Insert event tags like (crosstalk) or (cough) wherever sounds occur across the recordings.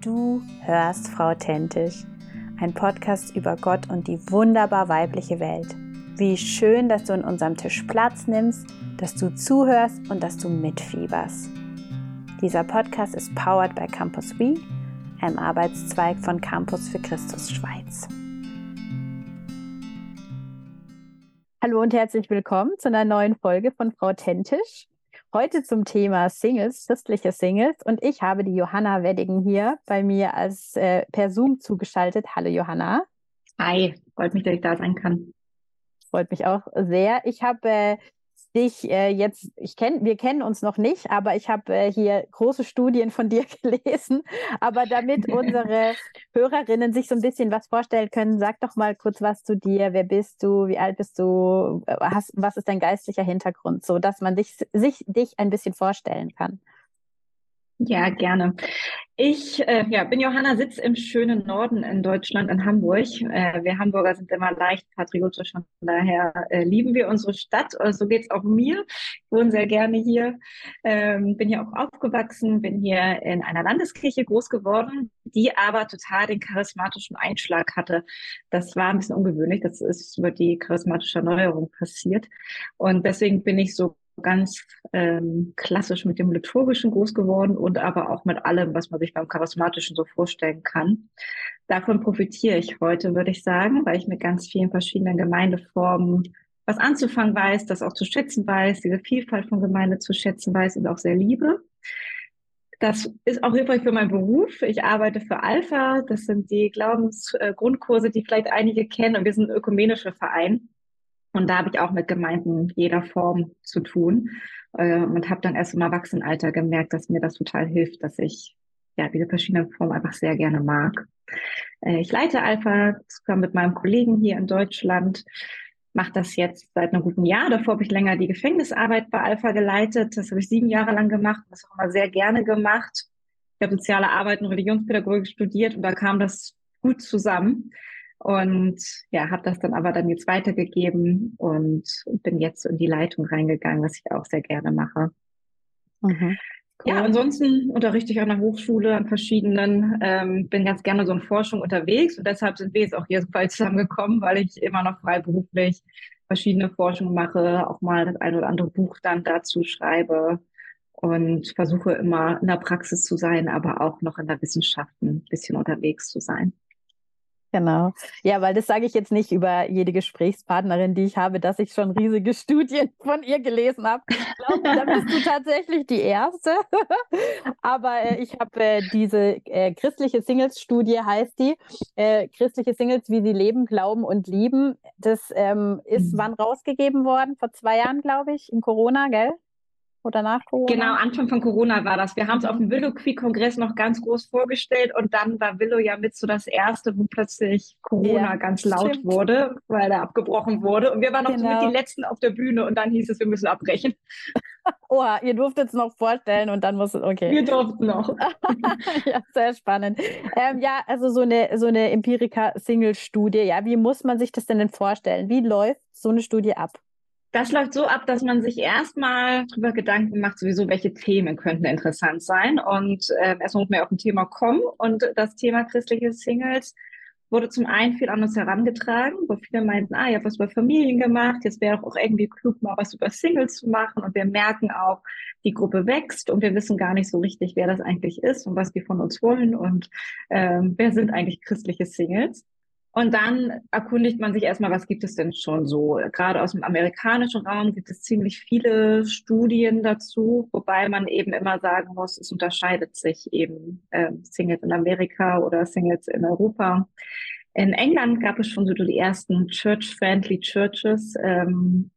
Du hörst Frau Authentisch, ein Podcast über Gott und die wunderbar weibliche Welt. Wie schön, dass du in unserem Tisch Platz nimmst, dass du zuhörst und dass du mitfieberst. Dieser Podcast ist powered by Campus We, einem Arbeitszweig von Campus für Christus Schweiz. Hallo und herzlich willkommen zu einer neuen Folge von Frau Authentisch. Heute zum Thema Singles, christliche Singles. Und ich habe die Johanna Weddingen hier bei mir als äh, per Zoom zugeschaltet. Hallo Johanna. Hi, freut mich, dass ich da sein kann. Freut mich auch sehr. Ich habe äh, dich äh, jetzt, ich kenn, wir kennen uns noch nicht, aber ich habe äh, hier große Studien von (laughs) dir gelesen. Aber damit unsere (laughs) Hörerinnen sich so ein bisschen was vorstellen können, sag doch mal kurz was zu dir. Wer bist du? Wie alt bist du? Hast, was ist dein geistlicher Hintergrund? So dass man dich, sich dich ein bisschen vorstellen kann. Ja, gerne. Ich äh, ja, bin Johanna, sitze im schönen Norden in Deutschland, in Hamburg. Äh, wir Hamburger sind immer leicht patriotisch, von daher äh, lieben wir unsere Stadt. So also geht's auch mir. Ich wohne sehr gerne hier, ähm, bin hier auch aufgewachsen, bin hier in einer Landeskirche groß geworden, die aber total den charismatischen Einschlag hatte. Das war ein bisschen ungewöhnlich. Das ist über die charismatische Erneuerung passiert. Und deswegen bin ich so ganz ähm, klassisch mit dem Liturgischen groß geworden und aber auch mit allem, was man sich beim Charismatischen so vorstellen kann. Davon profitiere ich heute, würde ich sagen, weil ich mit ganz vielen verschiedenen Gemeindeformen was anzufangen weiß, das auch zu schätzen weiß, diese Vielfalt von Gemeinde zu schätzen weiß und auch sehr liebe. Das ist auch hilfreich für meinen Beruf. Ich arbeite für Alpha. Das sind die Glaubensgrundkurse, die vielleicht einige kennen. Und wir sind ein ökumenischer Verein. Und da habe ich auch mit Gemeinden jeder Form zu tun äh, und habe dann erst im Erwachsenenalter gemerkt, dass mir das total hilft, dass ich ja diese verschiedenen Formen einfach sehr gerne mag. Äh, ich leite Alpha zusammen mit meinem Kollegen hier in Deutschland, mache das jetzt seit einem guten Jahr. Davor habe ich länger die Gefängnisarbeit bei Alpha geleitet. Das habe ich sieben Jahre lang gemacht, das auch immer sehr gerne gemacht. Ich habe soziale Arbeit und Religionspädagogik studiert und da kam das gut zusammen. Und ja, habe das dann aber dann jetzt weitergegeben und bin jetzt in die Leitung reingegangen, was ich auch sehr gerne mache. Mhm. Cool. Ja, ansonsten unterrichte ich an der Hochschule an verschiedenen, ähm, bin ganz gerne so in Forschung unterwegs und deshalb sind wir jetzt auch hier so bald (laughs) zusammengekommen, weil ich immer noch freiberuflich verschiedene Forschungen mache, auch mal das ein oder andere Buch dann dazu schreibe und versuche immer in der Praxis zu sein, aber auch noch in der Wissenschaft ein bisschen unterwegs zu sein. Genau. Ja, weil das sage ich jetzt nicht über jede Gesprächspartnerin, die ich habe, dass ich schon riesige Studien (laughs) von ihr gelesen habe. Ich glaube, da bist du tatsächlich die Erste. (laughs) Aber äh, ich habe äh, diese äh, christliche Singles-Studie, heißt die, äh, christliche Singles, wie sie leben, glauben und lieben. Das ähm, ist mhm. wann rausgegeben worden? Vor zwei Jahren, glaube ich, in Corona, gell? Oder nach Corona? Genau, Anfang von Corona war das. Wir haben es auf dem Willow Creek Kongress noch ganz groß vorgestellt und dann war Willow ja mit so das erste, wo plötzlich Corona ja, ganz laut stimmt. wurde, weil er abgebrochen wurde. Und wir waren noch genau. so mit die letzten auf der Bühne und dann hieß es, wir müssen abbrechen. (laughs) Oha, ihr durftet es noch vorstellen und dann muss es, okay. Wir durften noch. (laughs) ja, sehr spannend. Ähm, ja, also so eine, so eine Empirica-Single-Studie, ja, wie muss man sich das denn, denn vorstellen? Wie läuft so eine Studie ab? Das läuft so ab, dass man sich erstmal darüber Gedanken macht, sowieso, welche Themen könnten interessant sein. Und äh, erstmal muss man ja auf ein Thema kommen. Und das Thema christliche Singles wurde zum einen viel an uns herangetragen, wo viele meinten, ah, ihr habt was über Familien gemacht, jetzt wäre auch irgendwie klug, mal was über Singles zu machen. Und wir merken auch, die Gruppe wächst und wir wissen gar nicht so richtig, wer das eigentlich ist und was die von uns wollen und ähm, wer sind eigentlich christliche Singles. Und dann erkundigt man sich erstmal, was gibt es denn schon so? Gerade aus dem amerikanischen Raum gibt es ziemlich viele Studien dazu, wobei man eben immer sagen muss, es unterscheidet sich eben äh, Singles in Amerika oder Singles in Europa. In England gab es schon so die ersten Church-Friendly Churches, ähm,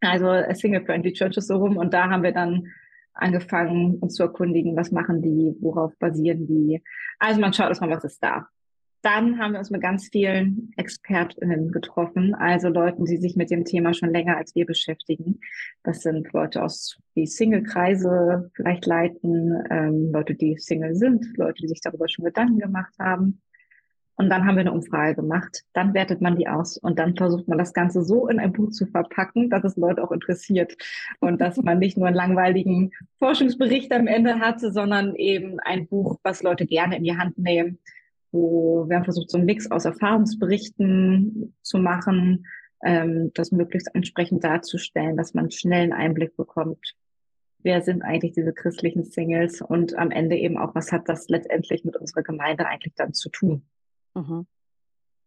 also Single-Friendly Churches so rum. Und da haben wir dann angefangen, uns zu erkundigen, was machen die, worauf basieren die. Also man schaut erstmal, was ist da. Dann haben wir uns mit ganz vielen ExpertInnen getroffen, also Leuten, die sich mit dem Thema schon länger als wir beschäftigen. Das sind Leute aus, die Single-Kreise vielleicht leiten, ähm, Leute, die Single sind, Leute, die sich darüber schon Gedanken gemacht haben. Und dann haben wir eine Umfrage gemacht. Dann wertet man die aus und dann versucht man das Ganze so in ein Buch zu verpacken, dass es Leute auch interessiert und dass man nicht nur einen langweiligen Forschungsbericht am Ende hatte, sondern eben ein Buch, was Leute gerne in die Hand nehmen, wo wir haben versucht, so einen Mix aus Erfahrungsberichten zu machen, ähm, das möglichst entsprechend darzustellen, dass man schnell einen Einblick bekommt, wer sind eigentlich diese christlichen Singles und am Ende eben auch, was hat das letztendlich mit unserer Gemeinde eigentlich dann zu tun. Mhm.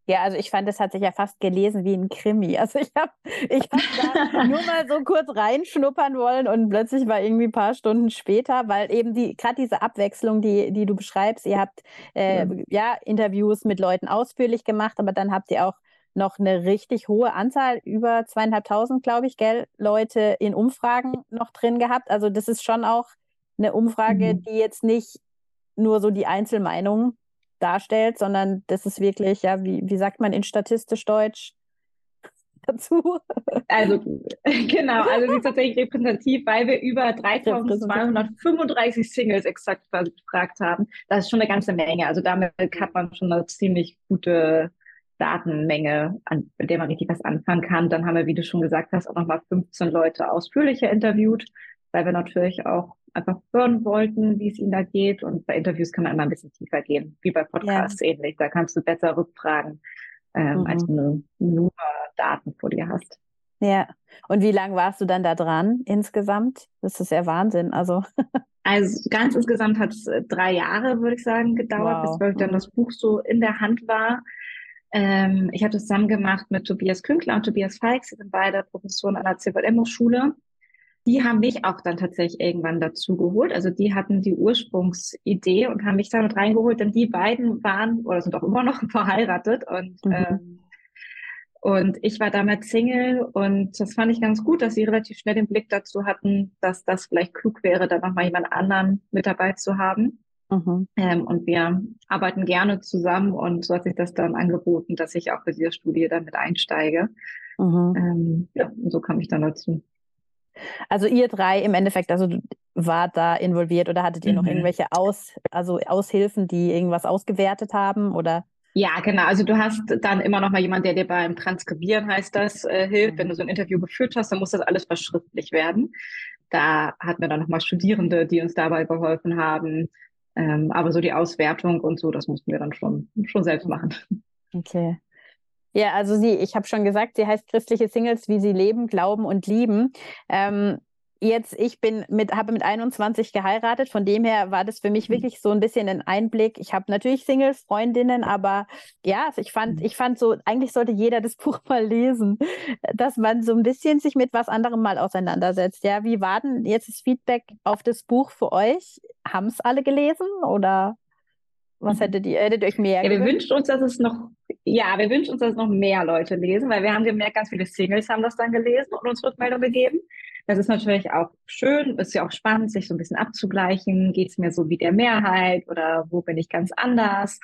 Ja, also ich fand, es hat sich ja fast gelesen wie ein Krimi. (laughs) Also ich habe ich hab da nur mal so kurz reinschnuppern wollen und plötzlich war irgendwie ein paar Stunden später, weil eben die gerade diese Abwechslung, die, die du beschreibst, ihr habt äh, ja. ja. Interviews mit Leuten ausführlich gemacht, aber dann habt ihr auch noch eine richtig hohe Anzahl, über zweieinhalbtausend, glaube ich, gell, Leute in Umfragen noch drin gehabt. Also das ist schon auch eine Umfrage, mhm. die jetzt nicht nur so die Einzelmeinung darstellt, sondern das ist wirklich, ja, wie, wie sagt man in statistisch Deutsch (laughs) dazu? Also, (laughs) genau, also sie ist tatsächlich repräsentativ, weil wir über 3235 Singles exakt gefragt haben. Das ist schon eine ganze Menge. Also damit hat man schon eine ziemlich gute Datenmenge, an, der man richtig was anfangen kann. Dann haben wir, wie du schon gesagt hast, auch nochmal 15 Leute ausführlicher interviewt, weil wir natürlich auch einfach hören wollten, wie es ihnen da geht. Und bei Interviews kann man immer ein bisschen tiefer gehen, wie bei Podcasts ja. ähnlich. Da kannst du besser rückfragen, ähm, mhm. als wenn du nur Daten vor dir hast. Ja. Und wie lange warst du dann da dran insgesamt? Das ist ja Wahnsinn. Also. Also ganz insgesamt hat es äh, drei Jahre, würde ich sagen, gedauert, wow. bis dann mhm. das Buch so in der Hand war. Ähm, ich habe das zusammen gemacht mit Tobias Künkler und Tobias Feix, sie sind beide Professoren an der CVM-Schule die haben mich auch dann tatsächlich irgendwann dazu geholt. Also die hatten die Ursprungsidee und haben mich damit reingeholt, denn die beiden waren oder sind auch immer noch (laughs) verheiratet und mhm. ähm, und ich war damals Single und das fand ich ganz gut, dass sie relativ schnell den Blick dazu hatten, dass das vielleicht klug wäre, da nochmal jemand anderen mit dabei zu haben. Mhm. Ähm, und wir arbeiten gerne zusammen und so hat sich das dann angeboten, dass ich auch für diese Studie damit einsteige. Mhm. Ähm, ja, und so kam ich dann dazu. Also ihr drei im Endeffekt, also wart da involviert oder hattet ihr mhm. noch irgendwelche Aus, also Aushilfen, die irgendwas ausgewertet haben oder? Ja, genau. Also du hast dann immer noch mal jemand, der dir beim Transkribieren heißt das, äh, hilft. Mhm. Wenn du so ein Interview geführt hast, dann muss das alles verschriftlich werden. Da hatten wir dann noch mal Studierende, die uns dabei geholfen haben. Ähm, aber so die Auswertung und so, das mussten wir dann schon, schon selbst machen. Okay. Ja, also sie, ich habe schon gesagt, sie heißt christliche Singles, wie sie leben, glauben und lieben. Ähm, jetzt, ich bin mit, habe mit 21 geheiratet, von dem her war das für mich mhm. wirklich so ein bisschen ein Einblick. Ich habe natürlich Singles, Freundinnen, aber ja, ich fand, mhm. ich fand so, eigentlich sollte jeder das (laughs) Buch mal lesen, dass man so ein bisschen sich mit was anderem mal auseinandersetzt. Ja, wie war denn jetzt das Feedback auf das Buch für euch? Haben es alle gelesen oder? Was hättet ihr, hättet ihr euch mehr Ja, wir wünschen uns, dass es noch, ja, wir wünschen uns, dass noch mehr Leute lesen, weil wir haben gemerkt, ganz viele Singles haben das dann gelesen und uns Rückmeldung gegeben. Das ist natürlich auch schön, ist ja auch spannend, sich so ein bisschen abzugleichen. Geht es mir so wie der Mehrheit oder wo bin ich ganz anders?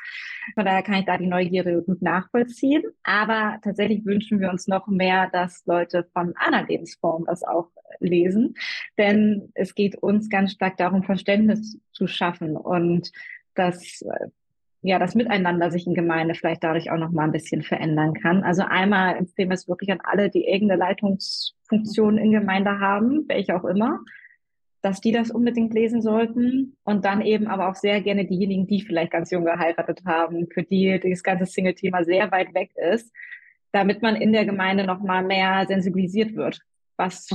Von daher kann ich da die Neugierde gut nachvollziehen. Aber tatsächlich wünschen wir uns noch mehr, dass Leute von anderen Lebensformen das auch lesen. Denn es geht uns ganz stark darum, Verständnis zu schaffen und dass äh, ja das Miteinander sich in Gemeinde vielleicht dadurch auch noch mal ein bisschen verändern kann. Also einmal empfehlen wir es wirklich an alle, die irgendeine Leitungsfunktion in Gemeinde haben, welche auch immer, dass die das unbedingt lesen sollten und dann eben aber auch sehr gerne diejenigen, die vielleicht ganz jung geheiratet haben, für die das ganze Single-Thema sehr weit weg ist, damit man in der Gemeinde noch mal mehr sensibilisiert wird, was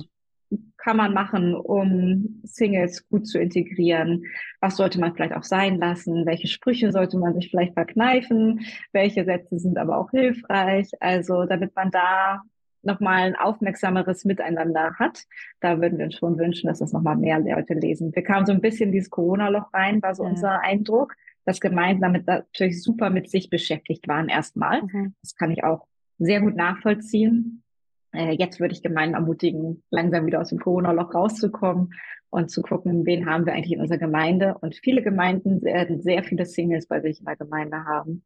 kann man machen, um Singles gut zu integrieren? Was sollte man vielleicht auch sein lassen? Welche Sprüche sollte man sich vielleicht verkneifen? Welche Sätze sind aber auch hilfreich? Also, damit man da nochmal ein aufmerksameres Miteinander hat. Da würden wir uns schon wünschen, dass das nochmal mehr Leute lesen. Wir kamen so ein bisschen in dieses Corona-Loch rein, war so ja. unser Eindruck, dass Gemeinden damit natürlich super mit sich beschäftigt waren erstmal. Mhm. Das kann ich auch sehr gut nachvollziehen. Äh, jetzt würde ich Gemeinden ermutigen, langsam wieder aus dem Corona-Loch rauszukommen und zu gucken, wen haben wir eigentlich in unserer Gemeinde. Und viele Gemeinden werden sehr viele Singles bei sich in der Gemeinde haben.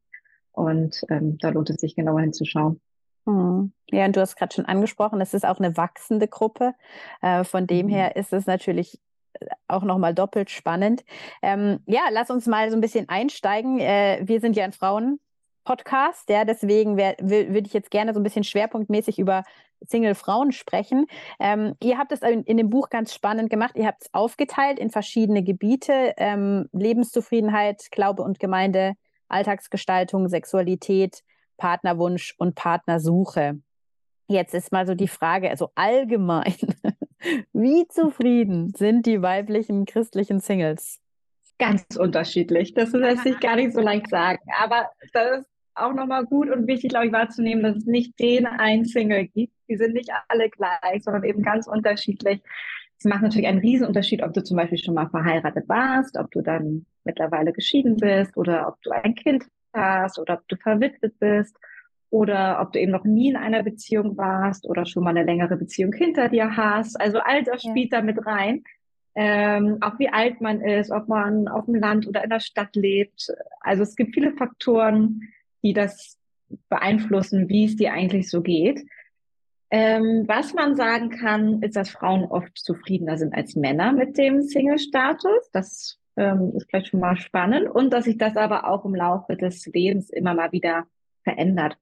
Und ähm, da lohnt es sich genauer hinzuschauen. Hm. Ja, und du hast gerade schon angesprochen, es ist auch eine wachsende Gruppe. Äh, von dem mhm. her ist es natürlich äh, auch nochmal doppelt spannend. Ähm, ja, lass uns mal so ein bisschen einsteigen. Äh, wir sind ja ein Frauen, Podcast, ja, deswegen würde ich jetzt gerne so ein bisschen schwerpunktmäßig über Single-Frauen sprechen. Ähm, ihr habt es in, in, dem Buch ganz spannend gemacht. Ihr habt es aufgeteilt in verschiedene Gebiete: ähm, Lebenszufriedenheit, Glaube und Gemeinde, Alltagsgestaltung, Sexualität, Partnerwunsch und Partnersuche. Jetzt ist mal so die Frage, also allgemein, (laughs) wie zufrieden sind die weiblichen christlichen Singles? Ganz unterschiedlich. Das lässt sich gar nicht so leicht sagen. Aber das auch nochmal gut und wichtig, glaube ich, wahrzunehmen, dass es nicht den einen Single gibt. Die sind nicht alle gleich, sondern eben ganz unterschiedlich. Es macht natürlich einen Riesenunterschied, ob du zum Beispiel schon mal verheiratet warst, ob du dann mittlerweile geschieden bist oder ob du ein Kind hast oder ob du verwitwet bist oder ob du eben noch nie in einer Beziehung warst oder schon mal eine längere Beziehung hinter dir hast. Also all das spielt ja. da mit rein. Ähm, auch wie alt man ist, ob man auf dem Land oder in der Stadt lebt. Also es gibt viele Faktoren, die das beeinflussen, wie es dir eigentlich so geht. Ähm, was man sagen kann, ist, dass Frauen oft zufriedener sind als Männer mit dem Single-Status. Das ähm, ist vielleicht schon mal spannend. Und dass sich das aber auch im Laufe des Lebens immer mal wieder verändert.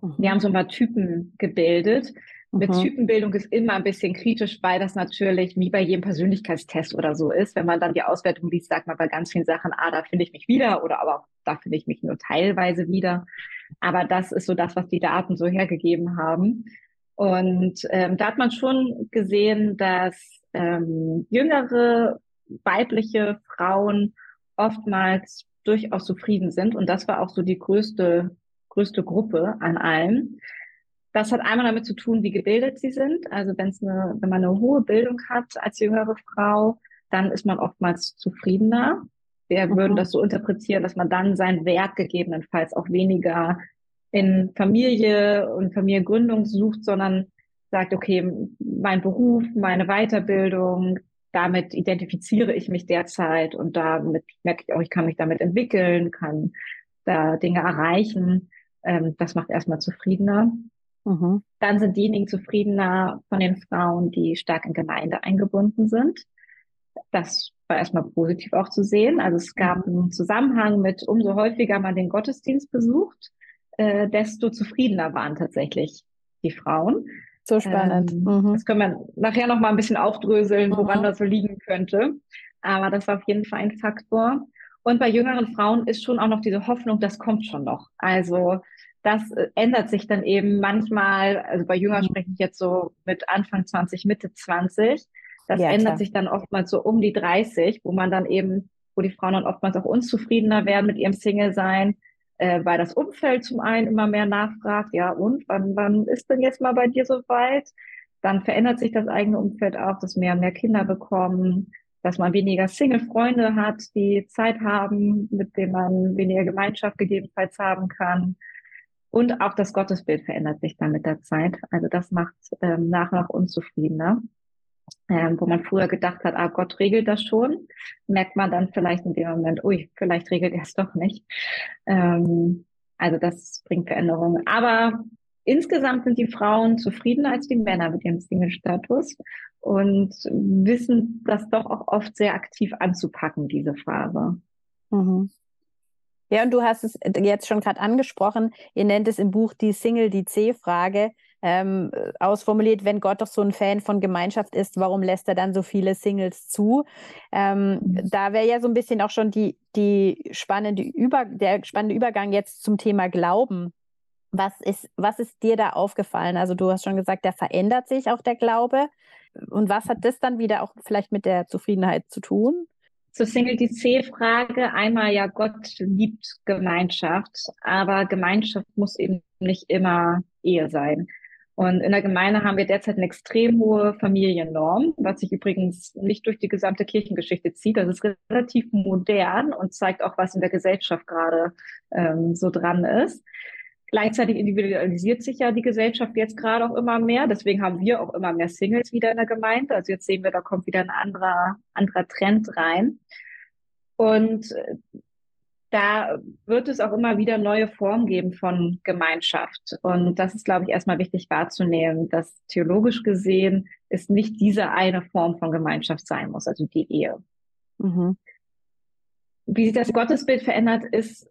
Mhm. Wir haben so ein paar Typen gebildet. Mhm. Mit Typenbildung ist immer ein bisschen kritisch, weil das natürlich wie bei jedem Persönlichkeitstest oder so ist. Wenn man dann die Auswertung liest, sagt man bei ganz vielen Sachen, ah, da finde ich mich wieder oder aber da finde ich mich nur teilweise wieder. Aber das ist so das, was die Daten so hergegeben haben. Und ähm, da hat man schon gesehen, dass ähm, jüngere weibliche Frauen oftmals durchaus zufrieden sind. Und das war auch so die größte größte Gruppe an allen. Das hat einmal damit zu tun, wie gebildet sie sind. Also wenn es eine, wenn man eine hohe Bildung hat als jüngere Frau, dann ist man oftmals zufriedener. Wir mhm. würden das so interpretieren, dass man dann seinen Wert gegebenenfalls auch weniger in Familie und Familiengründung sucht, sondern sagt, okay, mein Beruf, meine Weiterbildung, damit identifiziere ich mich derzeit und damit merke ich auch, ich kann mich damit entwickeln, kann da Dinge erreichen. Ähm, das macht erstmal zufriedener. Mhm. Dann sind diejenigen zufriedener von den Frauen, die stark in Gemeinde eingebunden sind. Das war erstmal positiv auch zu sehen. Also es gab einen Zusammenhang mit, umso häufiger man den Gottesdienst besucht, äh, desto zufriedener waren tatsächlich die Frauen. So spannend. Ähm, mhm. Das können wir nachher noch mal ein bisschen aufdröseln, woran mhm. das so liegen könnte. Aber das war auf jeden Fall ein Faktor. Und bei jüngeren Frauen ist schon auch noch diese Hoffnung, das kommt schon noch. Also das äh, ändert sich dann eben manchmal, also bei Jüngern mhm. spreche ich jetzt so mit Anfang 20, Mitte 20. Das ja, ändert klar. sich dann oftmals so um die 30, wo man dann eben, wo die Frauen dann oftmals auch unzufriedener werden mit ihrem Single-Sein, äh, weil das Umfeld zum einen immer mehr nachfragt, ja und, wann, wann ist denn jetzt mal bei dir so weit? Dann verändert sich das eigene Umfeld auch, dass mehr und mehr Kinder bekommen, dass man weniger Single-Freunde hat, die Zeit haben, mit denen man weniger Gemeinschaft gegebenenfalls haben kann. Und auch das Gottesbild verändert sich dann mit der Zeit. Also das macht ähm, nach und nach unzufriedener. Ähm, wo man früher gedacht hat, ah, Gott regelt das schon, merkt man dann vielleicht in dem Moment, ui, vielleicht regelt er es doch nicht. Ähm, also das bringt Veränderungen. Aber insgesamt sind die Frauen zufriedener als die Männer mit ihrem Single-Status und wissen das doch auch oft sehr aktiv anzupacken, diese Phase. Mhm. Ja, und du hast es jetzt schon gerade angesprochen. Ihr nennt es im Buch die Single, die C-Frage. Ähm, ausformuliert, wenn Gott doch so ein Fan von Gemeinschaft ist, warum lässt er dann so viele Singles zu? Ähm, mhm. Da wäre ja so ein bisschen auch schon die, die spannende Über der spannende Übergang jetzt zum Thema Glauben. Was ist, was ist dir da aufgefallen? Also du hast schon gesagt, da verändert sich auch der Glaube. Und was hat das dann wieder auch vielleicht mit der Zufriedenheit zu tun? Zur Single DC-Frage. Einmal ja, Gott liebt Gemeinschaft, aber Gemeinschaft muss eben nicht immer Ehe sein. Und in der Gemeinde haben wir derzeit eine extrem hohe Familiennorm, was sich übrigens nicht durch die gesamte Kirchengeschichte zieht. Das ist relativ modern und zeigt auch, was in der Gesellschaft gerade ähm, so dran ist. Gleichzeitig individualisiert sich ja die Gesellschaft jetzt gerade auch immer mehr. Deswegen haben wir auch immer mehr Singles wieder in der Gemeinde. Also jetzt sehen wir, da kommt wieder ein anderer, anderer Trend rein. Und äh, da wird es auch immer wieder neue Formen geben von Gemeinschaft. Und das ist, glaube ich, erstmal wichtig wahrzunehmen, dass theologisch gesehen es nicht diese eine Form von Gemeinschaft sein muss, also die Ehe. Mhm. Wie sich das Gottesbild verändert, ist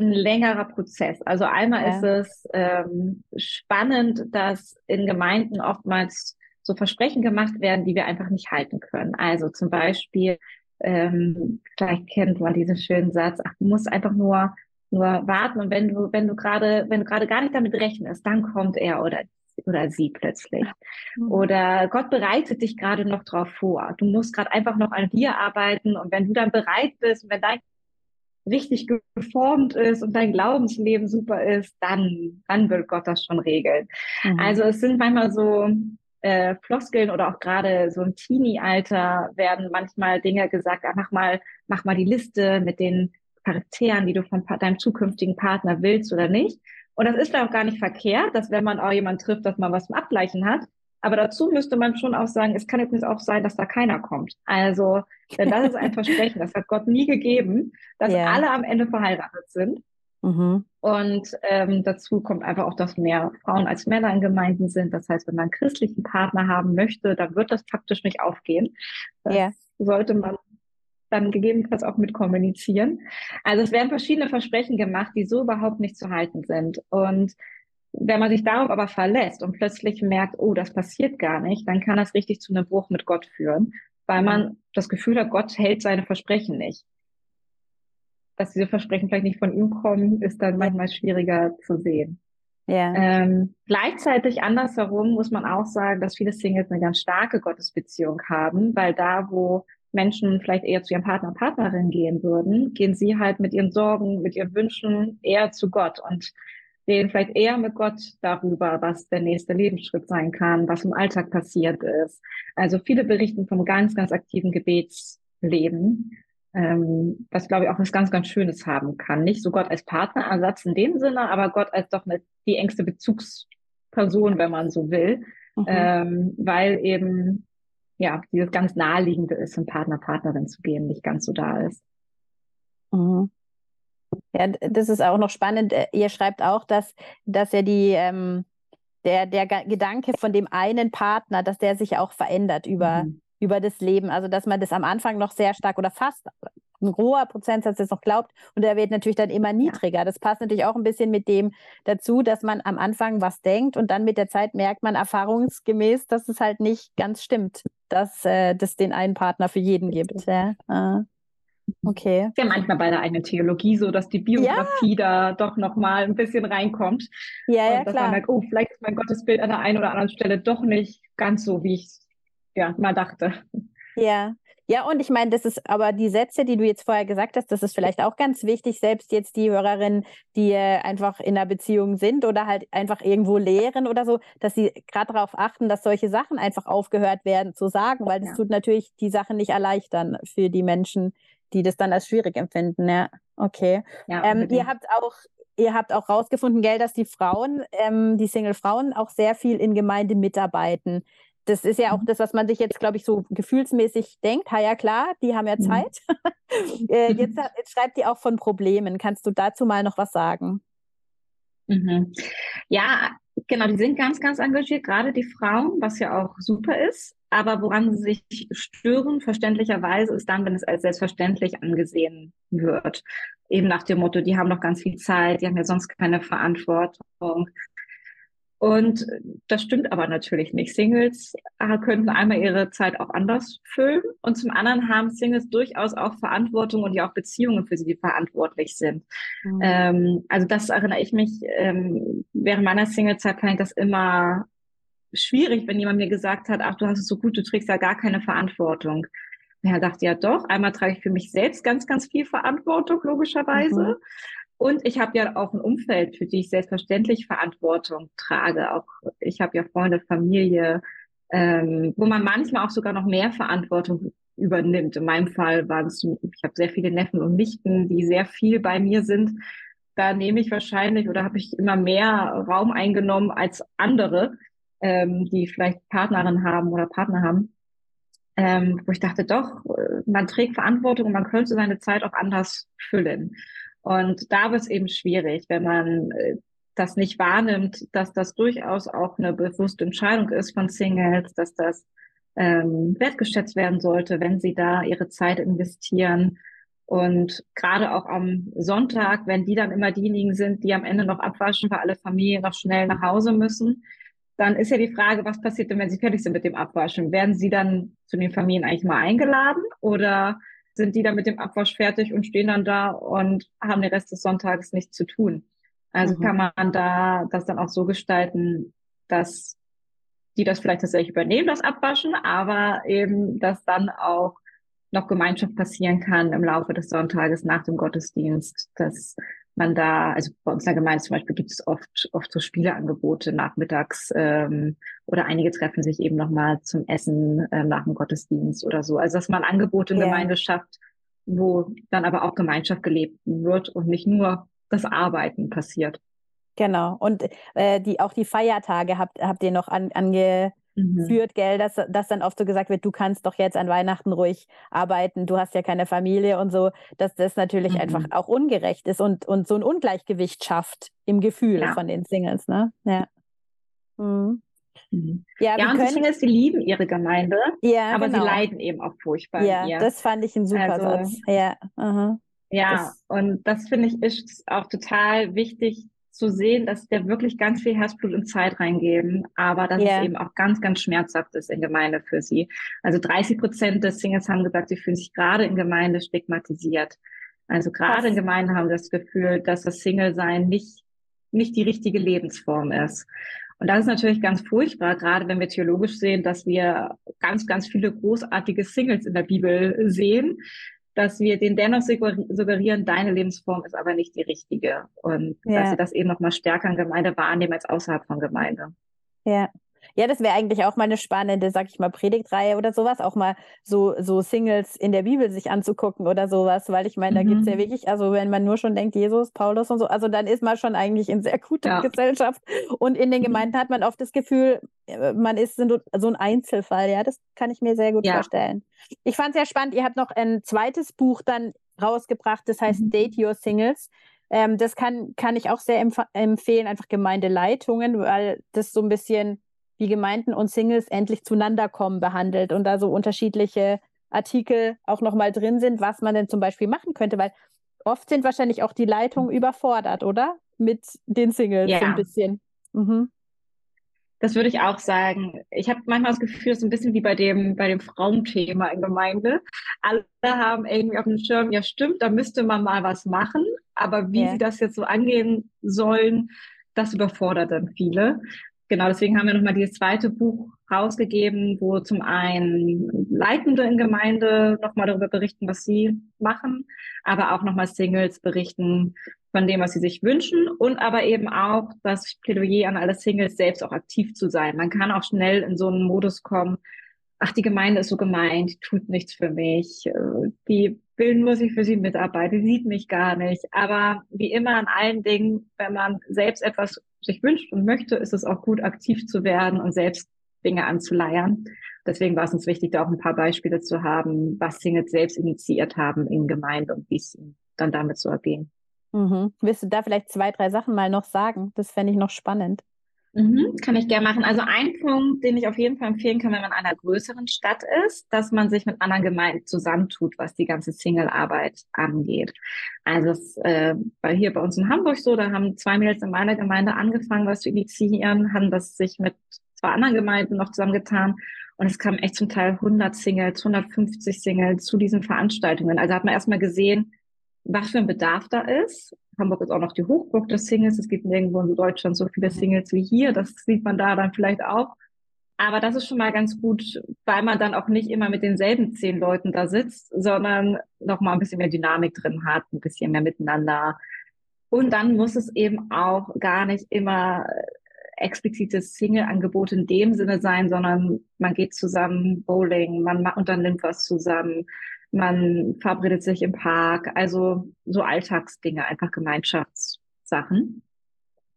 ein längerer Prozess. Also einmal ja. ist es ähm, spannend, dass in Gemeinden oftmals so Versprechen gemacht werden, die wir einfach nicht halten können. Also zum Beispiel, ähm, vielleicht kennt man diesen schönen Satz, ach, du musst einfach nur nur warten und wenn du wenn du gerade wenn du gerade gar nicht damit rechnest, dann kommt er oder oder sie plötzlich. Mhm. Oder Gott bereitet dich gerade noch drauf vor. Du musst gerade einfach noch an dir arbeiten und wenn du dann bereit bist wenn dein richtig geformt ist und dein Glaubensleben super ist, dann, dann wird Gott das schon regeln. Mhm. Also es sind manchmal so äh, Floskeln oder auch gerade so im Teenie-Alter werden manchmal Dinge gesagt, ah, mach mal, mach mal die Liste mit den Charakteren, die du von deinem zukünftigen Partner willst oder nicht. Und das ist auch gar nicht verkehrt, dass wenn man auch jemanden trifft, dass man was zum Abgleichen hat. Aber dazu müsste man schon auch sagen, es kann übrigens auch sein, dass da keiner kommt. Also, denn das ist ein Versprechen, das hat Gott nie gegeben, dass yeah. alle am Ende verheiratet sind. Mhm. Und ähm, dazu kommt einfach auch, dass mehr Frauen als Männer in Gemeinden sind. Das heißt, wenn man einen christlichen Partner haben möchte, dann wird das faktisch nicht aufgehen. Das yeah. sollte man dann gegebenenfalls auch mit kommunizieren. Also es werden verschiedene Versprechen gemacht, die so überhaupt nicht zu halten sind. Und wenn man sich darauf aber verlässt und plötzlich merkt, oh, das passiert gar nicht, dann kann das richtig zu einem Bruch mit Gott führen, weil man das Gefühl hat, Gott hält seine Versprechen nicht. Dass diese Versprechen vielleicht nicht von ihm kommen, ist dann manchmal schwieriger zu sehen. Ja. Ähm, gleichzeitig andersherum muss man auch sagen, dass viele Singles eine ganz starke Gottesbeziehung haben, weil da, wo Menschen vielleicht eher zu ihrem Partner, Partnerin gehen würden, gehen sie halt mit ihren Sorgen, mit ihren Wünschen eher zu Gott und reden vielleicht eher mit Gott darüber, was der nächste Lebensschritt sein kann, was im Alltag passiert ist. Also viele berichten vom ganz, ganz aktiven Gebetsleben, ähm, was glaube ich auch was ganz, ganz Schönes haben kann. Nicht so Gott als Partnerersatz in dem Sinne, aber Gott als doch eine, die engste Bezugsperson, wenn man so will, mhm. ähm, weil eben ja, dieses ganz naheliegende ist, ein Partner, Partnerin zu gehen, nicht ganz so da ist. Mhm. Ja, das ist auch noch spannend. Äh, ihr schreibt auch, dass, dass ja die, ähm, der, der Gedanke von dem einen Partner, dass der sich auch verändert über, mhm. über das Leben. Also, dass man das am Anfang noch sehr stark oder fast ein hoher Prozentsatz das noch glaubt und der wird natürlich dann immer niedriger. Das passt natürlich auch ein bisschen mit dem dazu, dass man am Anfang was denkt und dann mit der Zeit merkt man erfahrungsgemäß, dass es halt nicht ganz stimmt, dass äh, das den einen Partner für jeden gibt. Ja. Ah. Okay. Ist ja manchmal bei der eigenen Theologie so, dass die Biografie ja. da doch nochmal ein bisschen reinkommt. Ja, und ja, dass klar. Man merkt, oh, vielleicht ist mein Gottesbild an der einen oder anderen Stelle doch nicht ganz so, wie ich es ja, mal dachte. Ja, ja, und ich meine, das ist aber die Sätze, die du jetzt vorher gesagt hast, das ist vielleicht auch ganz wichtig, selbst jetzt die Hörerinnen, die äh, einfach in einer Beziehung sind oder halt einfach irgendwo lehren oder so, dass sie gerade darauf achten, dass solche Sachen einfach aufgehört werden zu sagen, weil das ja. tut natürlich die Sachen nicht erleichtern für die Menschen, die das dann als schwierig empfinden. Ja, okay. Ja, ähm, ihr habt auch ihr habt auch rausgefunden, gell, dass die Frauen, ähm, die Single-Frauen auch sehr viel in Gemeinde mitarbeiten das ist ja auch mhm. das, was man sich jetzt, glaube ich, so gefühlsmäßig denkt. Ha, ja, klar, die haben ja mhm. Zeit. (laughs) äh, jetzt, (laughs) jetzt, schreibt die auch von Problemen. Kannst du dazu mal noch was sagen? Mhm. Ja, genau, die sind ganz, ganz engagiert, gerade die Frauen, was ja auch super ist. Aber woran sie sich stören, verständlicherweise, ist dann, wenn es als selbstverständlich angesehen wird. Eben nach dem Motto, die haben noch ganz viel Zeit, die haben ja sonst keine Verantwortung. Und das stimmt aber natürlich nicht. Singles äh, könnten einmal ihre Zeit auch anders füllen und zum anderen haben Singles durchaus auch Verantwortung und ja auch Beziehungen für sie, die verantwortlich sind. Mhm. Ähm, also das erinnere ich mich, ähm, während meiner Singlezeit fand ich das immer schwierig, wenn jemand mir gesagt hat, ach, du hast es so gut, du trägst ja gar keine Verantwortung. Ja, dachte ja doch, einmal trage ich für mich selbst ganz, ganz viel Verantwortung, logischerweise. Mhm. Und ich habe ja auch ein Umfeld, für die ich selbstverständlich Verantwortung trage. Auch ich habe ja Freunde, Familie, ähm, wo man manchmal auch sogar noch mehr Verantwortung übernimmt. In meinem Fall waren es, ich habe sehr viele Neffen und Nichten, die sehr viel bei mir sind. Da nehme ich wahrscheinlich oder habe ich immer mehr Raum eingenommen als andere, ähm, die vielleicht Partnerin haben oder Partner haben. Ähm, wo ich dachte, doch, man trägt Verantwortung und man könnte seine Zeit auch anders füllen. Und da wird es eben schwierig, wenn man äh, das nicht wahrnimmt, dass das durchaus auch eine bewusste Entscheidung ist von Singles, dass das ähm, wertgeschätzt werden sollte, wenn sie da ihre Zeit investieren Und gerade auch am Sonntag, wenn die dann immer diejenigen sind, die am Ende noch abwaschen, weil alle Familien noch schnell nach Hause müssen, dann ist ja die Frage, was passiert denn, wenn sie fertig sind mit dem Abwaschen? Werden sie dann zu den Familien eigentlich mal eingeladen oder sind die dann mit dem Abwasch fertig und stehen dann da und haben den Rest des Sonntages nichts zu tun? Also mhm. kann man da das dann auch so gestalten, dass die das vielleicht tatsächlich übernehmen, das Abwaschen, aber eben, dass dann auch noch Gemeinschaft passieren kann im Laufe des Sonntages nach dem Gottesdienst, dass man da, also bei uns in der Gemeinde zum Beispiel gibt es oft, oft so Spieleangebote nachmittags ähm, oder einige treffen sich eben nochmal zum Essen äh, nach dem Gottesdienst oder so. Also dass man Angebote in ja. Gemeinde schafft, wo dann aber auch Gemeinschaft gelebt wird und nicht nur das Arbeiten passiert. Genau. Und äh, die, auch die Feiertage habt, habt ihr noch an, ange, mhm. führt, gell, dass, dass dann oft so gesagt wird, du kannst doch jetzt an Weihnachten ruhig arbeiten, du hast ja keine Familie und so, dass das natürlich mhm. einfach auch ungerecht ist und, und so ein Ungleichgewicht schafft im Gefühl ja. von den Singles, ne? Ja. Mhm. Mhm. Ja, ja und können... die Singles, die lieben ihre Gemeinde, ja, aber genau. sie leiden eben auch furchtbar. Ja, ihr. das fand ich ein super also, Satz. Ja, uh ja das... und das finde ich ist auch total wichtig, zu sehen, dass der wirklich ganz viel Herzblut und Zeit reingeben, aber dass yeah. es eben auch ganz, ganz schmerzhaft ist in Gemeinde für sie. Also 30 Prozent des Singles haben gesagt, sie fühlen sich gerade in Gemeinde stigmatisiert. Also gerade in Gemeinde haben das Gefühl, dass das Single-Sein nicht, nicht die richtige Lebensform ist. Und das ist natürlich ganz furchtbar, gerade wenn wir theologisch sehen, dass wir ganz, ganz viele großartige Singles in der Bibel sehen, dass wir den dennoch suggerieren, deine Lebensform ist aber nicht die richtige. Und ja. dass sie das eben noch mal stärker in Gemeinde wahrnehmen als außerhalb von Gemeinde. Ja. Ja, das wäre eigentlich auch mal eine spannende, sag ich mal, Predigtreihe oder sowas, auch mal so, so Singles in der Bibel sich anzugucken oder sowas, weil ich meine, da mhm. gibt es ja wirklich, also wenn man nur schon denkt, Jesus, Paulus und so, also dann ist man schon eigentlich in sehr guter ja. Gesellschaft und in den mhm. Gemeinden hat man oft das Gefühl, äh, man ist so ein Einzelfall, ja, das kann ich mir sehr gut ja. vorstellen. Ich fand es sehr spannend, ihr habt noch ein zweites Buch dann rausgebracht, das heißt mhm. Date Your Singles. Ähm, das kann, kann ich auch sehr empf empfehlen, einfach Gemeindeleitungen, weil das so ein bisschen wie Gemeinden und Singles endlich zueinander kommen behandelt und da so unterschiedliche Artikel auch nochmal drin sind, was man denn zum Beispiel machen könnte, weil oft sind wahrscheinlich auch die Leitungen überfordert, oder? Mit den Singles ja. so ein bisschen. Mhm. Das würde ich auch sagen. Ich habe manchmal das Gefühl, es ist ein bisschen wie bei dem, bei dem Frauenthema in Gemeinde. Alle haben irgendwie auf dem Schirm, ja stimmt, da müsste man mal was machen, aber wie ja. sie das jetzt so angehen sollen, das überfordert dann viele genau, deswegen haben wir nochmal dieses zweite Buch rausgegeben, wo zum einen Leitende in Gemeinde nochmal darüber berichten, was sie machen, aber auch nochmal Singles berichten von dem, was sie sich wünschen und aber eben auch das Plädoyer an alle Singles, selbst auch aktiv zu sein. Man kann auch schnell in so einen Modus kommen, ach, die Gemeinde ist so gemeint, die tut nichts für mich, äh, die will nur sich für sie mitarbeiten, die sieht mich gar nicht. Aber wie immer an allen Dingen, wenn man selbst etwas sich wünscht und möchte, ist es auch gut, aktiv zu werden und selbst Dinge anzuleiern. Deswegen war es uns wichtig, da auch ein paar Beispiele zu haben, was Singles selbst initiiert haben in Gemeinde und wie es dann damit zu ergehen. Mhm. Willst du da vielleicht zwei, drei Sachen mal noch sagen? Das fände ich noch spannend. Mhm, kann ich gerne machen. Also ein Punkt, den ich auf jeden Fall empfehlen kann, wenn man in einer größeren Stadt ist, dass man sich mit anderen Gemeinden zusammentut, was die ganze Single-Arbeit angeht. Also es äh, war hier bei uns in Hamburg so, da haben zwei Mädels in meiner Gemeinde angefangen, was zu initiieren, haben das sich mit zwei anderen Gemeinden noch zusammengetan und es kamen echt zum Teil 100 Singles, 150 Singles zu diesen Veranstaltungen. Also hat man erstmal gesehen, was für ein Bedarf da ist. Hamburg ist auch noch die Hochburg des Singles. Es gibt nirgendwo in Deutschland so viele Singles wie hier. Das sieht man da dann vielleicht auch. Aber das ist schon mal ganz gut, weil man dann auch nicht immer mit denselben zehn Leuten da sitzt, sondern noch mal ein bisschen mehr Dynamik drin hat, ein bisschen mehr miteinander. Und dann muss es eben auch gar nicht immer explizites Single-Angebot in dem Sinne sein, sondern man geht zusammen Bowling, man unternimmt was zusammen, man verabredet sich im Park, also so Alltagsdinge, einfach Gemeinschaftssachen.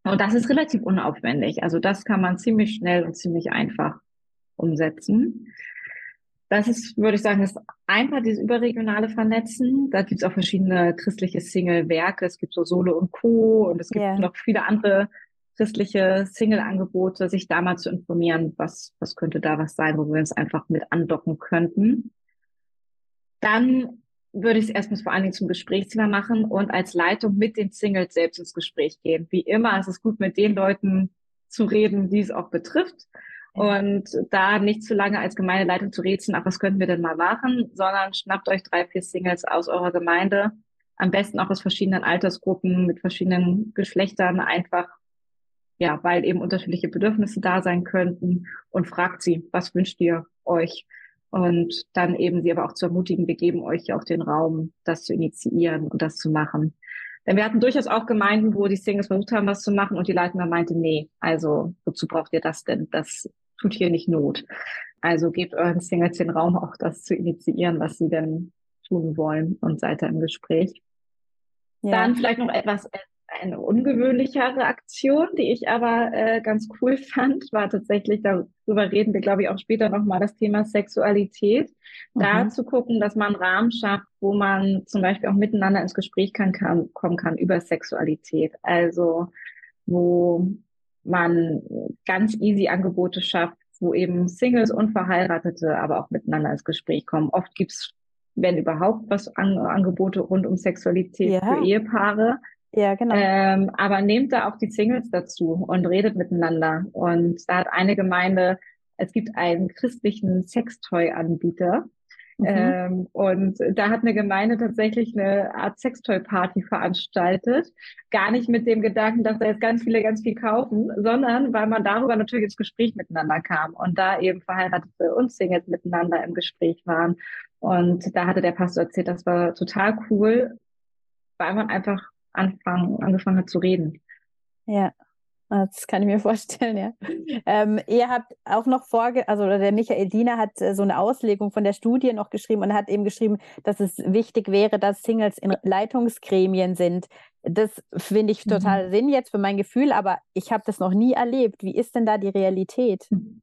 Und das ist relativ unaufwendig. Also das kann man ziemlich schnell und ziemlich einfach umsetzen. Das ist, würde ich sagen, ist einfach dieses überregionale Vernetzen. Da gibt es auch verschiedene christliche Single-Werke. Es gibt so Solo und Co. Und es gibt yeah. noch viele andere christliche Single-Angebote, sich da mal zu informieren, was, was könnte da was sein, wo wir uns einfach mit andocken könnten. Dann würde ich es erstmal vor allen Dingen zum Gesprächsthema machen und als Leitung mit den Singles selbst ins Gespräch gehen. Wie immer ist es gut, mit den Leuten zu reden, die es auch betrifft. Und da nicht zu lange als Gemeindeleitung zu rätseln, ach, was könnten wir denn mal machen, sondern schnappt euch drei, vier Singles aus eurer Gemeinde, am besten auch aus verschiedenen Altersgruppen, mit verschiedenen Geschlechtern, einfach, ja, weil eben unterschiedliche Bedürfnisse da sein könnten und fragt sie, was wünscht ihr euch? Und dann eben sie aber auch zu ermutigen, wir geben euch ja auch den Raum, das zu initiieren und das zu machen. Denn wir hatten durchaus auch Gemeinden, wo die Singles versucht haben, was zu machen und die Leitung meinte, nee, also wozu braucht ihr das denn? Das tut hier nicht Not. Also gebt euren Singles den Raum, auch das zu initiieren, was sie denn tun wollen und seid da im Gespräch. Ja. Dann vielleicht noch etwas eine ungewöhnlichere Aktion, die ich aber äh, ganz cool (laughs) fand, war tatsächlich, darüber reden wir, glaube ich, auch später nochmal, das Thema Sexualität. Mhm. Da zu gucken, dass man einen Rahmen schafft, wo man zum Beispiel auch miteinander ins Gespräch kann, kann, kommen kann über Sexualität. Also wo man ganz easy Angebote schafft, wo eben Singles und Verheiratete aber auch miteinander ins Gespräch kommen. Oft gibt's wenn überhaupt was an, Angebote rund um Sexualität ja. für Ehepaare. Ja, genau. Ähm, aber nehmt da auch die Singles dazu und redet miteinander. Und da hat eine Gemeinde, es gibt einen christlichen Sextoy-Anbieter. Mhm. Ähm, und da hat eine Gemeinde tatsächlich eine Art Sextoy-Party veranstaltet. Gar nicht mit dem Gedanken, dass da jetzt ganz viele ganz viel kaufen, sondern weil man darüber natürlich ins Gespräch miteinander kam und da eben Verheiratete und Singles miteinander im Gespräch waren. Und da hatte der Pastor erzählt, das war total cool, weil man einfach anfangen, angefangen hat zu reden. Ja, das kann ich mir (laughs) vorstellen, ja. Ähm, ihr habt auch noch vorge, also der Michael Diener hat äh, so eine Auslegung von der Studie noch geschrieben und hat eben geschrieben, dass es wichtig wäre, dass Singles in Leitungsgremien sind. Das finde ich total mhm. Sinn jetzt für mein Gefühl, aber ich habe das noch nie erlebt. Wie ist denn da die Realität? Mhm.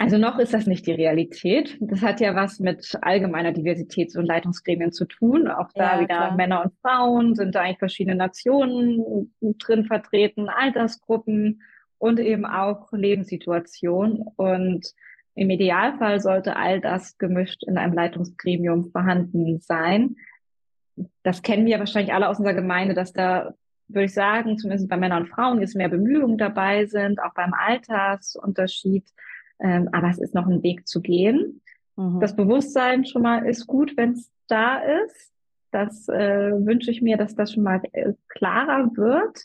Also noch ist das nicht die Realität. Das hat ja was mit allgemeiner Diversitäts- und Leitungsgremien zu tun. Auch da ja, wieder klar. Männer und Frauen sind da eigentlich verschiedene Nationen drin vertreten, Altersgruppen und eben auch Lebenssituationen. Und im Idealfall sollte all das gemischt in einem Leitungsgremium vorhanden sein. Das kennen wir wahrscheinlich alle aus unserer Gemeinde, dass da würde ich sagen, zumindest bei Männern und Frauen jetzt mehr Bemühungen dabei sind, auch beim Altersunterschied ähm, aber es ist noch ein Weg zu gehen. Mhm. Das Bewusstsein schon mal ist gut, wenn es da ist. Das äh, wünsche ich mir, dass das schon mal äh, klarer wird.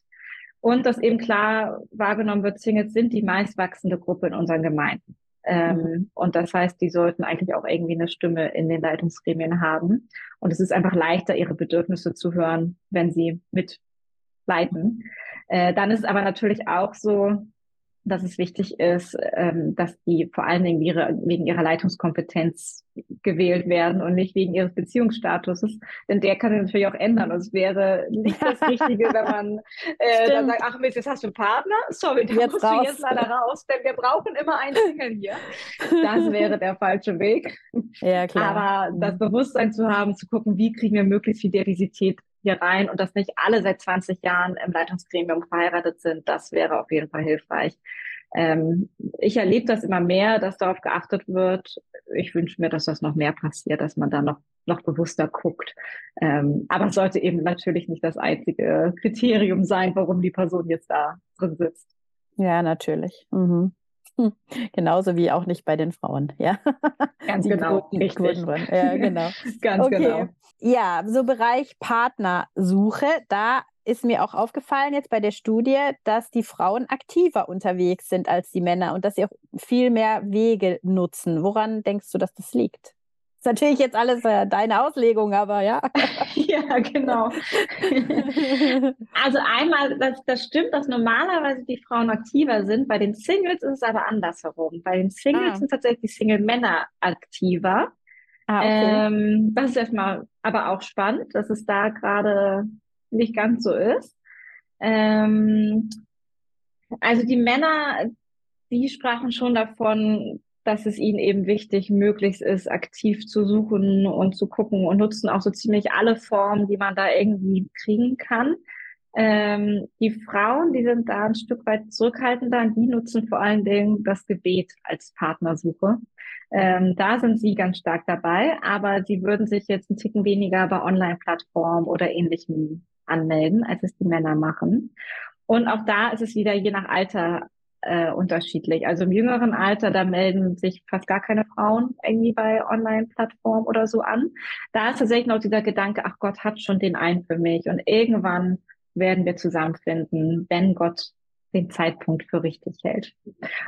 Und dass eben klar wahrgenommen wird, Singles sind die meistwachsende Gruppe in unseren Gemeinden. Ähm, mhm. Und das heißt, die sollten eigentlich auch irgendwie eine Stimme in den Leitungsgremien haben. Und es ist einfach leichter, ihre Bedürfnisse zu hören, wenn sie mitleiten. Äh, dann ist es aber natürlich auch so, dass es wichtig ist, ähm, dass die vor allen Dingen ihre, wegen ihrer Leitungskompetenz gewählt werden und nicht wegen ihres Beziehungsstatuses, denn der kann sich natürlich auch ändern. Und es wäre nicht das (laughs) Richtige, wenn man äh, dann sagt, ach Mist, jetzt hast du einen Partner, sorry, da jetzt musst raus. du jetzt leider raus, denn wir brauchen immer einen Single hier. Das wäre der falsche Weg. (laughs) Ja, klar. Aber das Bewusstsein zu haben, zu gucken, wie kriegen wir möglichst viel Diversität hier rein und dass nicht alle seit 20 Jahren im Leitungsgremium verheiratet sind, das wäre auf jeden Fall hilfreich. Ähm, ich erlebe das immer mehr, dass darauf geachtet wird. Ich wünsche mir, dass das noch mehr passiert, dass man da noch, noch bewusster guckt. Ähm, aber es sollte eben natürlich nicht das einzige Kriterium sein, warum die Person jetzt da drin sitzt. Ja, natürlich. Mhm. (laughs) Genauso wie auch nicht bei den Frauen, ja. (laughs) Ganz die genau, Quoten, richtig. Quoten ja, genau. (laughs) Ganz okay. genau. Ja, so Bereich Partnersuche, da ist mir auch aufgefallen jetzt bei der Studie, dass die Frauen aktiver unterwegs sind als die Männer und dass sie auch viel mehr Wege nutzen. Woran denkst du, dass das liegt? Ist natürlich jetzt alles äh, deine Auslegung, aber ja. (laughs) ja, genau. also einmal, das, das stimmt, dass normalerweise die Frauen aktiver sind. Bei den Singles ist es aber andersherum. Bei den Singles ah. sind tatsächlich die Single-Männer aktiver. Ah, okay. ähm, das ist erstmal aber auch spannend, dass es da gerade nicht ganz so ist. Ähm, also die Männer, die sprachen schon davon, dass es ihnen eben wichtig, möglichst ist, aktiv zu suchen und zu gucken und nutzen auch so ziemlich alle Formen, die man da irgendwie kriegen kann. Ähm, die Frauen, die sind da ein Stück weit zurückhaltender, die nutzen vor allen Dingen das Gebet als Partnersuche. Ähm, da sind sie ganz stark dabei, aber sie würden sich jetzt einen Ticken weniger bei Online-Plattformen oder ähnlichem anmelden, als es die Männer machen. Und auch da ist es wieder je nach Alter äh, unterschiedlich. Also im jüngeren Alter, da melden sich fast gar keine Frauen irgendwie bei Online-Plattformen oder so an. Da ist tatsächlich noch dieser Gedanke, ach Gott hat schon den einen für mich und irgendwann werden wir zusammenfinden, wenn Gott den Zeitpunkt für richtig hält.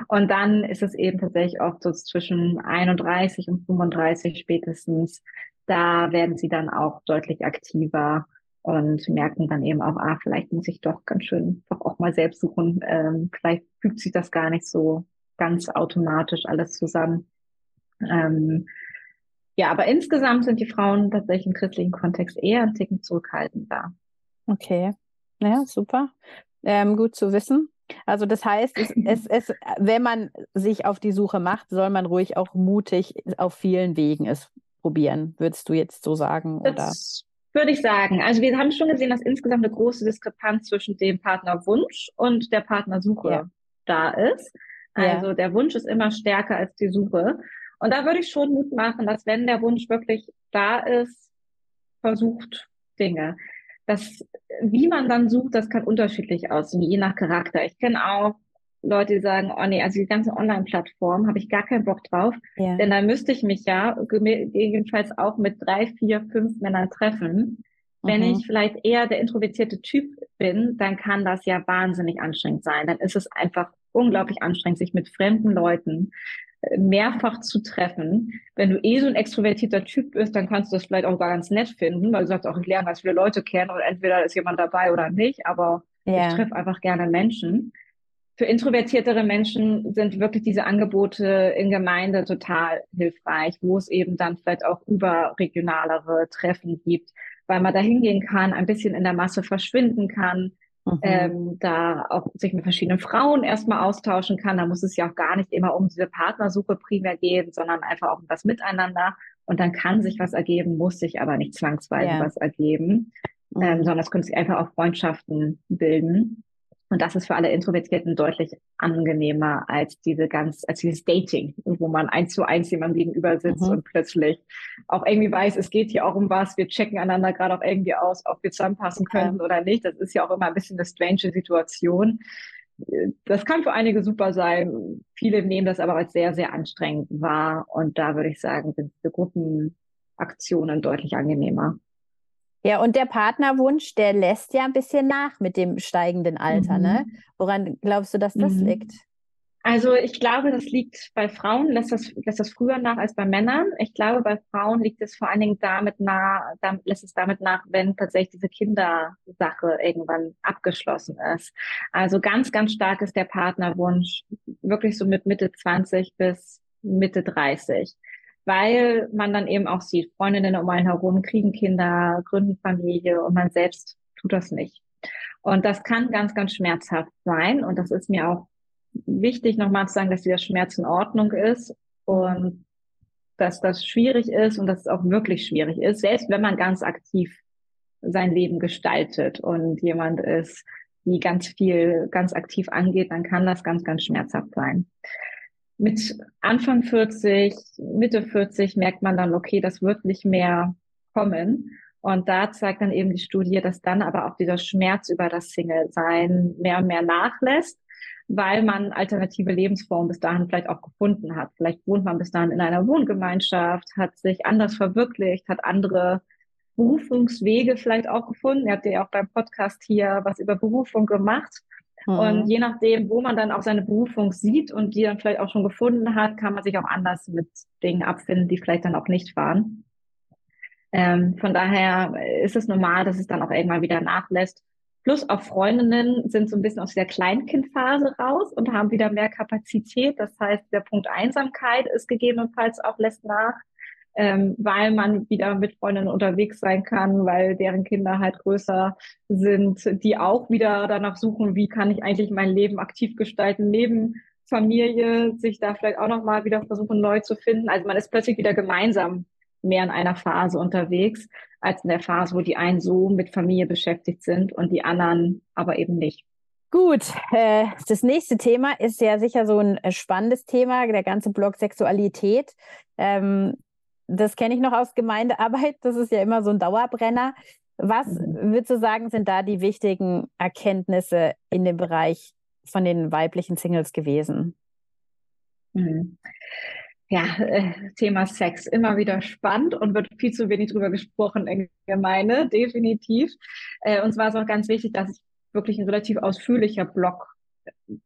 Und dann ist es eben tatsächlich oft so zwischen 31 und 35 spätestens. Da werden sie dann auch deutlich aktiver und merken dann eben auch, ah, vielleicht muss ich doch ganz schön doch auch mal selbst suchen. Ähm, vielleicht fügt sich das gar nicht so ganz automatisch alles zusammen. Ähm, ja, aber insgesamt sind die Frauen tatsächlich im christlichen Kontext eher ein Ticken zurückhaltender. Okay, ja, super. Ähm, gut zu wissen. Also das heißt, es, es, es, wenn man sich auf die Suche macht, soll man ruhig auch mutig auf vielen Wegen es probieren, würdest du jetzt so sagen? Oder? Das würde ich sagen. Also wir haben schon gesehen, dass insgesamt eine große Diskrepanz zwischen dem Partnerwunsch und der Partnersuche ja. da ist. Also ja. der Wunsch ist immer stärker als die Suche. Und da würde ich schon Mut machen, dass wenn der Wunsch wirklich da ist, versucht Dinge. Das, wie man dann sucht, das kann unterschiedlich aussehen, je nach Charakter. Ich kenne auch Leute, die sagen, oh nee, also die ganze Online-Plattform habe ich gar keinen Bock drauf, ja. denn dann müsste ich mich ja gegebenenfalls auch mit drei, vier, fünf Männern treffen. Wenn mhm. ich vielleicht eher der introvertierte Typ bin, dann kann das ja wahnsinnig anstrengend sein. Dann ist es einfach unglaublich anstrengend, sich mit fremden Leuten äh, mehrfach zu treffen. Wenn du eh so ein extrovertierter Typ bist, dann kannst du das vielleicht auch gar ganz nett finden, weil du sagst auch, ich lerne ganz viele Leute kennen und entweder ist jemand dabei oder nicht, aber ja. ich treffe einfach gerne Menschen für introvertiertere Menschen sind wirklich diese Angebote in Gemeinde total hilfreich, wo es eben dann vielleicht auch überregionalere Treffen gibt, weil man da hingehen kann, ein bisschen in der Masse verschwinden kann, mhm. ähm, da auch sich mit verschiedenen Frauen erstmal austauschen kann. Da muss es ja auch gar nicht immer um diese Partnersuche primär gehen, sondern einfach auch um das Miteinander. Und dann kann sich was ergeben, muss sich aber nicht zwangsweise ja. was ergeben, mhm. ähm, sondern es können sich einfach auch Freundschaften bilden. Und das ist für alle Introvertierten deutlich angenehmer als diese ganz, als dieses Dating, wo man eins zu eins jemandem gegenüber sitzt mhm. und plötzlich auch irgendwie weiß, es geht hier auch um was, wir checken einander gerade auch irgendwie aus, ob wir zusammenpassen können ja. oder nicht. Das ist ja auch immer ein bisschen eine strange Situation. Das kann für einige super sein. Viele nehmen das aber als sehr, sehr anstrengend wahr. Und da würde ich sagen, sind diese Gruppenaktionen deutlich angenehmer. Ja, und der Partnerwunsch, der lässt ja ein bisschen nach mit dem steigenden Alter, ne? mhm. ne? Woran glaubst du, dass das mhm. liegt? Also ich glaube, das liegt bei Frauen, lässt das, lässt das früher nach als bei Männern. Ich glaube, bei Frauen liegt es vor allen Dingen damit nach, damit, lässt es damit nach, wenn tatsächlich diese Kindersache irgendwann abgeschlossen ist. Also ganz, ganz stark ist der Partnerwunsch wirklich so mit Mitte 20 bis Mitte 30 weil man dann eben auch sieht, Freundinnen um einen herum kriegen Kinder, gründen Familie und man selbst tut das nicht. Und das kann ganz, ganz schmerzhaft sein. Und das ist mir auch wichtig, nochmal zu sagen, dass dieser Schmerz in Ordnung ist und dass das schwierig ist und dass es auch wirklich schwierig ist, selbst wenn man ganz aktiv sein Leben gestaltet und jemand ist, die ganz viel, ganz aktiv angeht, dann kann das ganz, ganz schmerzhaft sein mit Anfang 40, Mitte 40 merkt man dann, okay, das wird nicht mehr kommen. Und da zeigt dann eben die Studie, dass dann aber auch dieser Schmerz über das Single-Sein mehr und mehr nachlässt, weil man alternative Lebensformen bis dahin vielleicht auch gefunden hat. Vielleicht wohnt man bis dahin in einer Wohngemeinschaft, hat sich anders verwirklicht, hat andere Berufungswege vielleicht auch gefunden. Ihr habt ja auch beim Podcast hier was über Berufung gemacht. Mhm. Und je nachdem, wo man dann auch seine Berufung sieht und die dann vielleicht auch schon gefunden hat, kann man sich auch anders mit Dingen abfinden, die vielleicht dann auch nicht waren. Ähm, von daher ist es normal, dass es dann auch irgendwann wieder nachlässt. Plus auch Freundinnen sind so ein bisschen aus der Kleinkindphase raus und haben wieder mehr Kapazität. Das heißt, der Punkt Einsamkeit ist gegebenenfalls auch lässt nach ähm, weil man wieder mit Freundinnen unterwegs sein kann, weil deren Kinder halt größer sind, die auch wieder danach suchen, wie kann ich eigentlich mein Leben aktiv gestalten neben Familie, sich da vielleicht auch nochmal wieder versuchen neu zu finden. Also man ist plötzlich wieder gemeinsam mehr in einer Phase unterwegs, als in der Phase, wo die einen so mit Familie beschäftigt sind und die anderen aber eben nicht. Gut, äh, das nächste Thema ist ja sicher so ein äh, spannendes Thema, der ganze Blog Sexualität. Ähm, das kenne ich noch aus Gemeindearbeit, das ist ja immer so ein Dauerbrenner. Was mhm. würdest du sagen, sind da die wichtigen Erkenntnisse in dem Bereich von den weiblichen Singles gewesen? Mhm. Ja, äh, Thema Sex immer wieder spannend und wird viel zu wenig drüber gesprochen in Gemeinde, definitiv. Äh, uns war es auch ganz wichtig, dass wirklich ein relativ ausführlicher Blog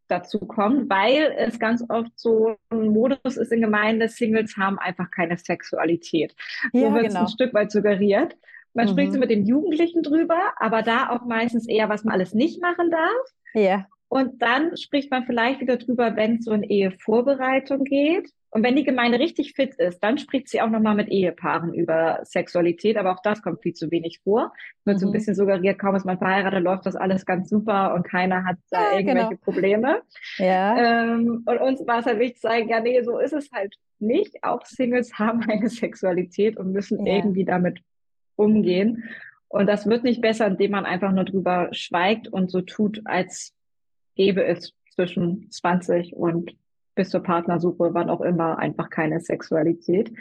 dazu kommt, weil es ganz oft so ein Modus ist in Gemeinde, Singles haben einfach keine Sexualität. Ja, so wird genau. es ein Stück weit suggeriert. Man mhm. spricht so mit den Jugendlichen drüber, aber da auch meistens eher, was man alles nicht machen darf. Ja. Und dann spricht man vielleicht wieder drüber, wenn es so in Ehevorbereitung geht. Und wenn die Gemeinde richtig fit ist, dann spricht sie auch nochmal mit Ehepaaren über Sexualität, aber auch das kommt viel zu wenig vor. Wird mhm. so ein mhm. bisschen suggeriert, kaum ist man verheiratet, läuft das alles ganz super und keiner hat da ja, irgendwelche genau. Probleme. Ja. Ähm, und uns war es halt wichtig zu sagen, ja, nee, so ist es halt nicht. Auch Singles (laughs) haben eine Sexualität und müssen ja. irgendwie damit umgehen. Und das wird nicht besser, indem man einfach nur drüber schweigt und so tut, als gäbe es zwischen 20 und bis zur Partnersuche, wann auch immer, einfach keine Sexualität.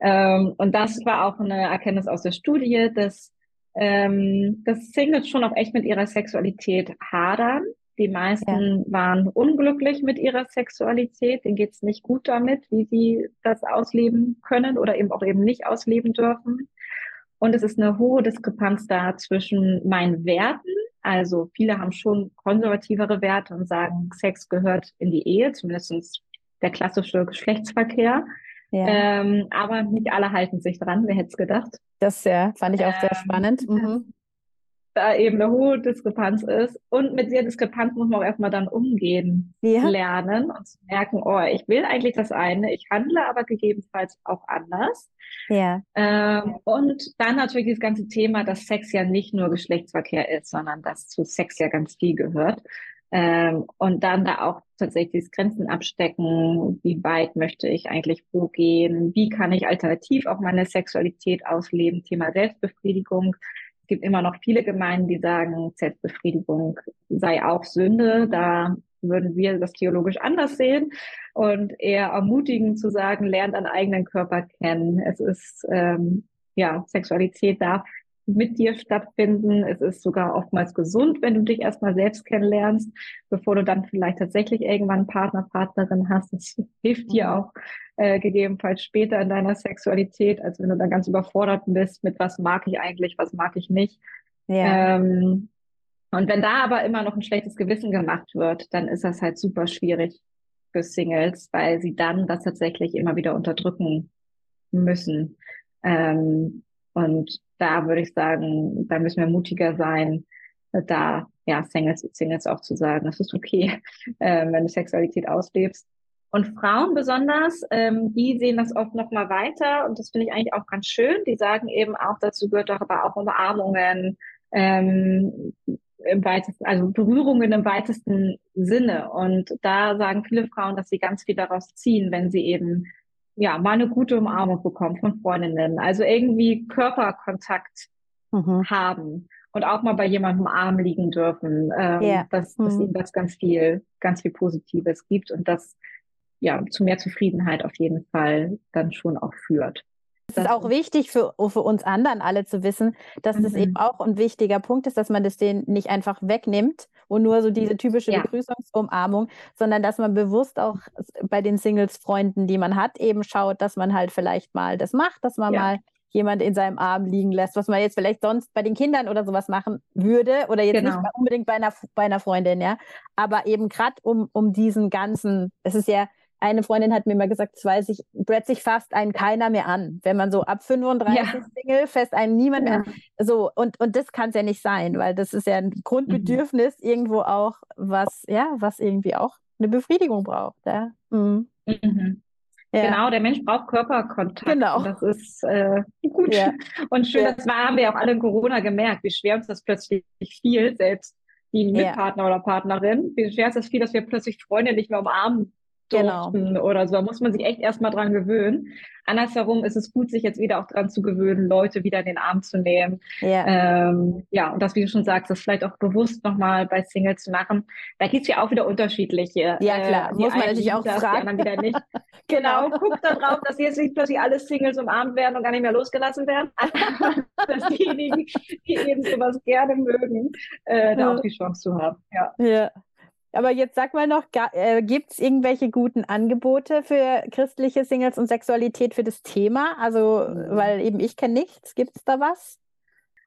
Ähm, und das war auch eine Erkenntnis aus der Studie, dass, ähm, dass Singles schon auch echt mit ihrer Sexualität hadern. Die meisten ja. waren unglücklich mit ihrer Sexualität, denen geht es nicht gut damit, wie sie das ausleben können oder eben auch eben nicht ausleben dürfen. Und es ist eine hohe Diskrepanz da zwischen meinen Werten also viele haben schon konservativere Werte und sagen, Sex gehört in die Ehe, zumindest der klassische Geschlechtsverkehr. Ja. Ähm, aber nicht alle halten sich dran, wer hätte es gedacht. Das ja, fand ich auch ähm, sehr spannend. Mhm da eben eine hohe Diskrepanz ist. Und mit der Diskrepanz muss man auch erstmal dann umgehen ja. lernen und zu merken, oh, ich will eigentlich das eine, ich handle aber gegebenenfalls auch anders. Ja. Ähm, und dann natürlich das ganze Thema, dass Sex ja nicht nur Geschlechtsverkehr ist, sondern dass zu Sex ja ganz viel gehört. Ähm, und dann da auch tatsächlich Grenzen abstecken, wie weit möchte ich eigentlich wo gehen, wie kann ich alternativ auch meine Sexualität ausleben, Thema Selbstbefriedigung gibt immer noch viele Gemeinden, die sagen, Selbstbefriedigung sei auch Sünde. Da würden wir das theologisch anders sehen und eher ermutigen zu sagen, lernt einen eigenen Körper kennen. Es ist, ähm, ja, Sexualität darf mit dir stattfinden. Es ist sogar oftmals gesund, wenn du dich erstmal selbst kennenlernst, bevor du dann vielleicht tatsächlich irgendwann Partner, Partnerin hast. Das (laughs) hilft dir mhm. auch äh, gegebenenfalls später in deiner Sexualität, als wenn du dann ganz überfordert bist mit was mag ich eigentlich, was mag ich nicht. Ja. Ähm, und wenn da aber immer noch ein schlechtes Gewissen gemacht wird, dann ist das halt super schwierig für Singles, weil sie dann das tatsächlich immer wieder unterdrücken müssen. Ähm, und da würde ich sagen, da müssen wir mutiger sein, da ja Singles, Singles auch zu sagen, es ist okay, (laughs) äh, wenn du Sexualität auslebst. Und Frauen besonders, ähm, die sehen das oft noch mal weiter und das finde ich eigentlich auch ganz schön. Die sagen eben auch, dazu gehört doch aber auch Umarmungen, ähm, im weitesten, also Berührungen im weitesten Sinne. Und da sagen viele Frauen, dass sie ganz viel daraus ziehen, wenn sie eben ja, mal eine gute Umarmung bekommen von Freundinnen. Also irgendwie Körperkontakt mhm. haben und auch mal bei jemandem Arm liegen dürfen, ähm, yeah. dass, dass mhm. ihnen das ganz viel, ganz viel Positives gibt und das ja zu mehr Zufriedenheit auf jeden Fall dann schon auch führt. Es ist auch wichtig für, für uns anderen alle zu wissen, dass mhm. das eben auch ein wichtiger Punkt ist, dass man das denen nicht einfach wegnimmt und nur so diese typische ja. Begrüßungsumarmung, sondern dass man bewusst auch bei den Singles-Freunden, die man hat, eben schaut, dass man halt vielleicht mal das macht, dass man ja. mal jemand in seinem Arm liegen lässt, was man jetzt vielleicht sonst bei den Kindern oder sowas machen würde oder jetzt genau. nicht unbedingt bei einer, bei einer Freundin, ja. Aber eben gerade um, um diesen ganzen, es ist ja eine Freundin hat mir mal gesagt, es weiß ich, plötzlich fasst einen keiner mehr an. Wenn man so ab 35 ja. Single, fest einen niemand ja. mehr. So, und, und das kann es ja nicht sein, weil das ist ja ein Grundbedürfnis mhm. irgendwo auch, was, ja, was irgendwie auch eine Befriedigung braucht. Ja. Mhm. Mhm. Ja. Genau, der Mensch braucht Körperkontakt. Genau. Das ist äh, (laughs) gut. Ja. Und schön, ja. das war, haben wir auch alle in Corona gemerkt, wie schwer uns das plötzlich fiel, selbst die Mitpartner oder Partnerin, wie schwer ist das viel, dass wir plötzlich Freunde nicht mehr umarmen durften genau. oder so. Da muss man sich echt erstmal dran gewöhnen. Andersherum ist es gut, sich jetzt wieder auch dran zu gewöhnen, Leute wieder in den Arm zu nehmen. Ja, ähm, ja und das, wie du schon sagst, das vielleicht auch bewusst nochmal bei Singles zu machen. Da gibt es ja auch wieder unterschiedliche. Ja, klar, äh, muss man natürlich auch das, fragen. Die wieder nicht. (laughs) genau, guckt da drauf, dass jetzt nicht plötzlich alle Singles umarmt werden und gar nicht mehr losgelassen werden. (laughs) dass diejenigen, die eben sowas gerne mögen, äh, da auch die Chance zu haben. Ja. ja. Aber jetzt sag mal noch, äh, gibt es irgendwelche guten Angebote für christliche Singles und Sexualität für das Thema? Also, mhm. weil eben ich kenne nichts. Gibt es da was?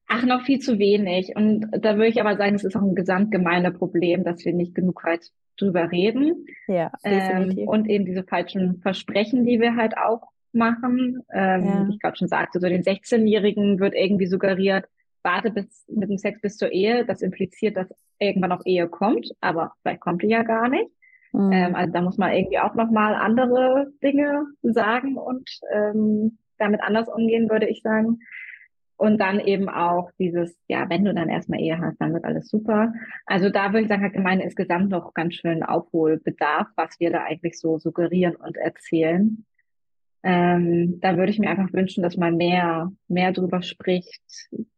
Ach, noch viel zu wenig. Und da würde ich aber sagen, es ist auch ein Problem, dass wir nicht genug halt drüber reden. Ja, ähm, und eben diese falschen Versprechen, die wir halt auch machen. Ähm, ja. Ich gerade schon sagte, so den 16-Jährigen wird irgendwie suggeriert, warte bis mit dem Sex bis zur Ehe. Das impliziert, dass irgendwann auch Ehe kommt, aber vielleicht kommt die ja gar nicht. Mhm. Ähm, also da muss man irgendwie auch nochmal andere Dinge sagen und ähm, damit anders umgehen, würde ich sagen. Und dann eben auch dieses, ja, wenn du dann erstmal Ehe hast, dann wird alles super. Also da würde ich sagen, hat Gemeinde insgesamt noch ganz schön Aufholbedarf, was wir da eigentlich so suggerieren und erzählen. Ähm, da würde ich mir einfach wünschen, dass man mehr, mehr drüber spricht,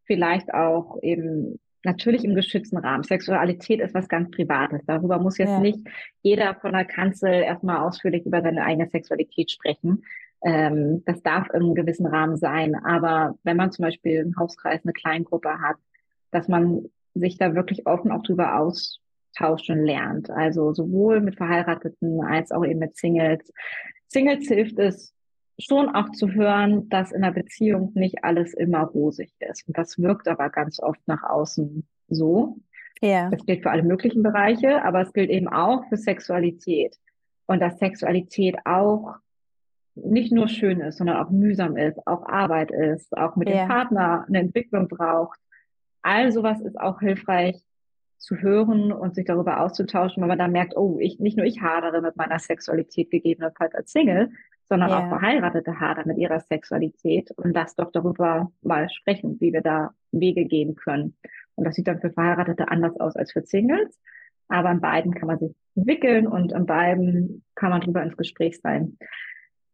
vielleicht auch eben natürlich im geschützten Rahmen. Sexualität ist was ganz Privates. Darüber muss jetzt ja. nicht jeder von der Kanzel erstmal ausführlich über seine eigene Sexualität sprechen. Ähm, das darf im gewissen Rahmen sein. Aber wenn man zum Beispiel einen Hauskreis, eine Kleingruppe hat, dass man sich da wirklich offen auch drüber austauscht und lernt. Also sowohl mit Verheirateten als auch eben mit Singles. Singles hilft es, schon auch zu hören, dass in einer Beziehung nicht alles immer rosig ist. Und das wirkt aber ganz oft nach außen so. Ja. Das gilt für alle möglichen Bereiche, aber es gilt eben auch für Sexualität. Und dass Sexualität auch nicht nur schön ist, sondern auch mühsam ist, auch Arbeit ist, auch mit ja. dem Partner eine Entwicklung braucht. All sowas ist auch hilfreich zu hören und sich darüber auszutauschen, weil man dann merkt, oh, ich, nicht nur ich hadere mit meiner Sexualität gegebenenfalls als Single, sondern ja. auch Verheiratete hadern mit ihrer Sexualität und lass doch darüber mal sprechen, wie wir da Wege gehen können. Und das sieht dann für Verheiratete anders aus als für Singles. Aber in beiden kann man sich entwickeln und in beiden kann man drüber ins Gespräch sein.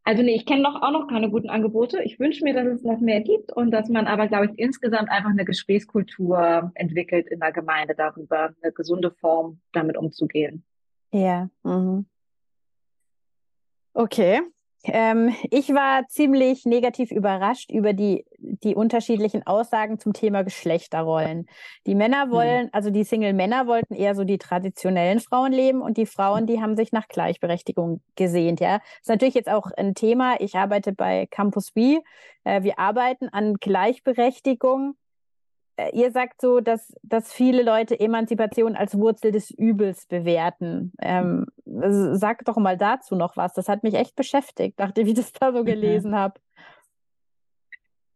Also nee, ich kenne noch auch noch keine guten Angebote. Ich wünsche mir, dass es noch mehr gibt und dass man aber, glaube ich, insgesamt einfach eine Gesprächskultur entwickelt in der Gemeinde darüber, eine gesunde Form damit umzugehen. Ja. Mhm. Okay. Ähm, ich war ziemlich negativ überrascht über die, die unterschiedlichen Aussagen zum Thema Geschlechterrollen. Die Männer hm. wollen, also die Single-Männer wollten eher so die traditionellen Frauen leben und die Frauen, die haben sich nach Gleichberechtigung gesehnt. Ja, das ist natürlich jetzt auch ein Thema. Ich arbeite bei Campus B. Äh, wir arbeiten an Gleichberechtigung ihr sagt so, dass, dass viele Leute Emanzipation als Wurzel des Übels bewerten. Ähm, sag doch mal dazu noch was. Das hat mich echt beschäftigt, nachdem ich das da so mhm. gelesen habe.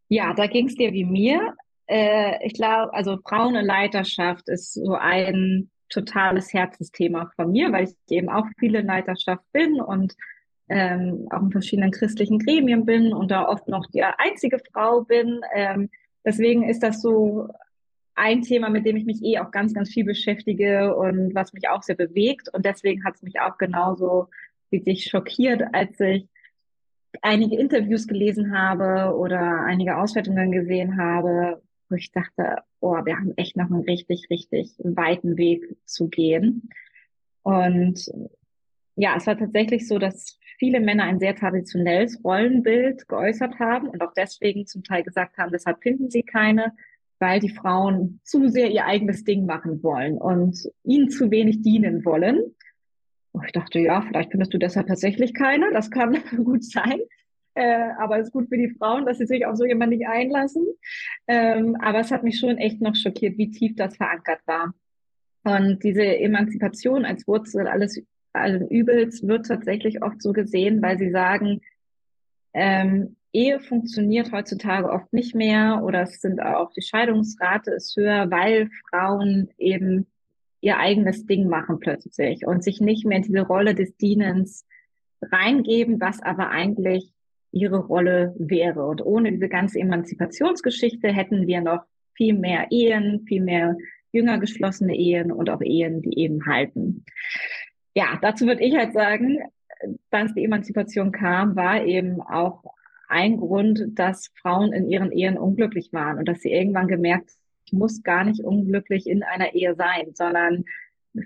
Ja, da ging es dir wie mir. Äh, ich glaube, also Frauen in Leiterschaft ist so ein totales Herzensthema von mir, weil ich eben auch viele in Leiterschaft bin und ähm, auch in verschiedenen christlichen Gremien bin und da oft noch die einzige Frau bin. Ähm, Deswegen ist das so ein Thema, mit dem ich mich eh auch ganz, ganz viel beschäftige und was mich auch sehr bewegt. Und deswegen hat es mich auch genauso wie sich schockiert, als ich einige Interviews gelesen habe oder einige Auswertungen gesehen habe, wo ich dachte, oh, wir haben echt noch einen richtig, richtig weiten Weg zu gehen. Und ja, es war tatsächlich so, dass viele Männer ein sehr traditionelles Rollenbild geäußert haben und auch deswegen zum Teil gesagt haben, deshalb finden sie keine, weil die Frauen zu sehr ihr eigenes Ding machen wollen und ihnen zu wenig dienen wollen. Und ich dachte, ja, vielleicht findest du deshalb tatsächlich keine. Das kann (laughs) gut sein. Äh, aber es ist gut für die Frauen, dass sie sich auf so jemanden nicht einlassen. Ähm, aber es hat mich schon echt noch schockiert, wie tief das verankert war. Und diese Emanzipation als Wurzel alles allen Übels wird tatsächlich oft so gesehen, weil sie sagen, ähm, Ehe funktioniert heutzutage oft nicht mehr oder es sind auch die Scheidungsrate ist höher, weil Frauen eben ihr eigenes Ding machen plötzlich und sich nicht mehr in diese Rolle des Dienens reingeben, was aber eigentlich ihre Rolle wäre. Und ohne diese ganze Emanzipationsgeschichte hätten wir noch viel mehr Ehen, viel mehr jünger geschlossene Ehen und auch Ehen, die eben halten ja, dazu würde ich halt sagen, dass die Emanzipation kam, war eben auch ein Grund, dass Frauen in ihren Ehen unglücklich waren und dass sie irgendwann gemerkt, ich muss gar nicht unglücklich in einer Ehe sein, sondern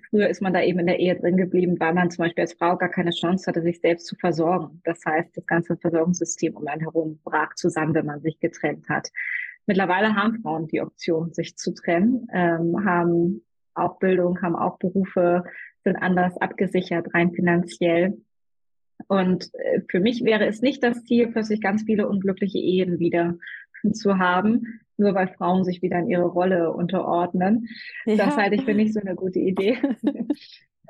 früher ist man da eben in der Ehe drin geblieben, weil man zum Beispiel als Frau gar keine Chance hatte, sich selbst zu versorgen. Das heißt, das ganze Versorgungssystem um einen herum brach zusammen, wenn man sich getrennt hat. Mittlerweile haben Frauen die Option, sich zu trennen, ähm, haben auch Bildung, haben auch Berufe, sind anders abgesichert, rein finanziell. Und äh, für mich wäre es nicht das Ziel, plötzlich ganz viele unglückliche Ehen wieder (laughs) zu haben, nur weil Frauen sich wieder in ihre Rolle unterordnen. Ja. Das halte ich für nicht so eine gute Idee. (laughs)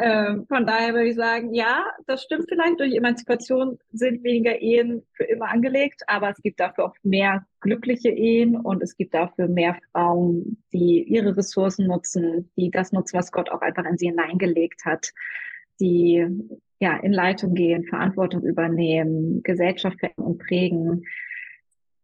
ähm, von daher würde ich sagen, ja, das stimmt vielleicht. Durch Emanzipation sind weniger Ehen für immer angelegt, aber es gibt dafür auch mehr glückliche Ehen und es gibt dafür mehr Frauen, die ihre Ressourcen nutzen, die das nutzen, was Gott auch einfach in sie hineingelegt hat, die ja in Leitung gehen, Verantwortung übernehmen, Gesellschaft und prägen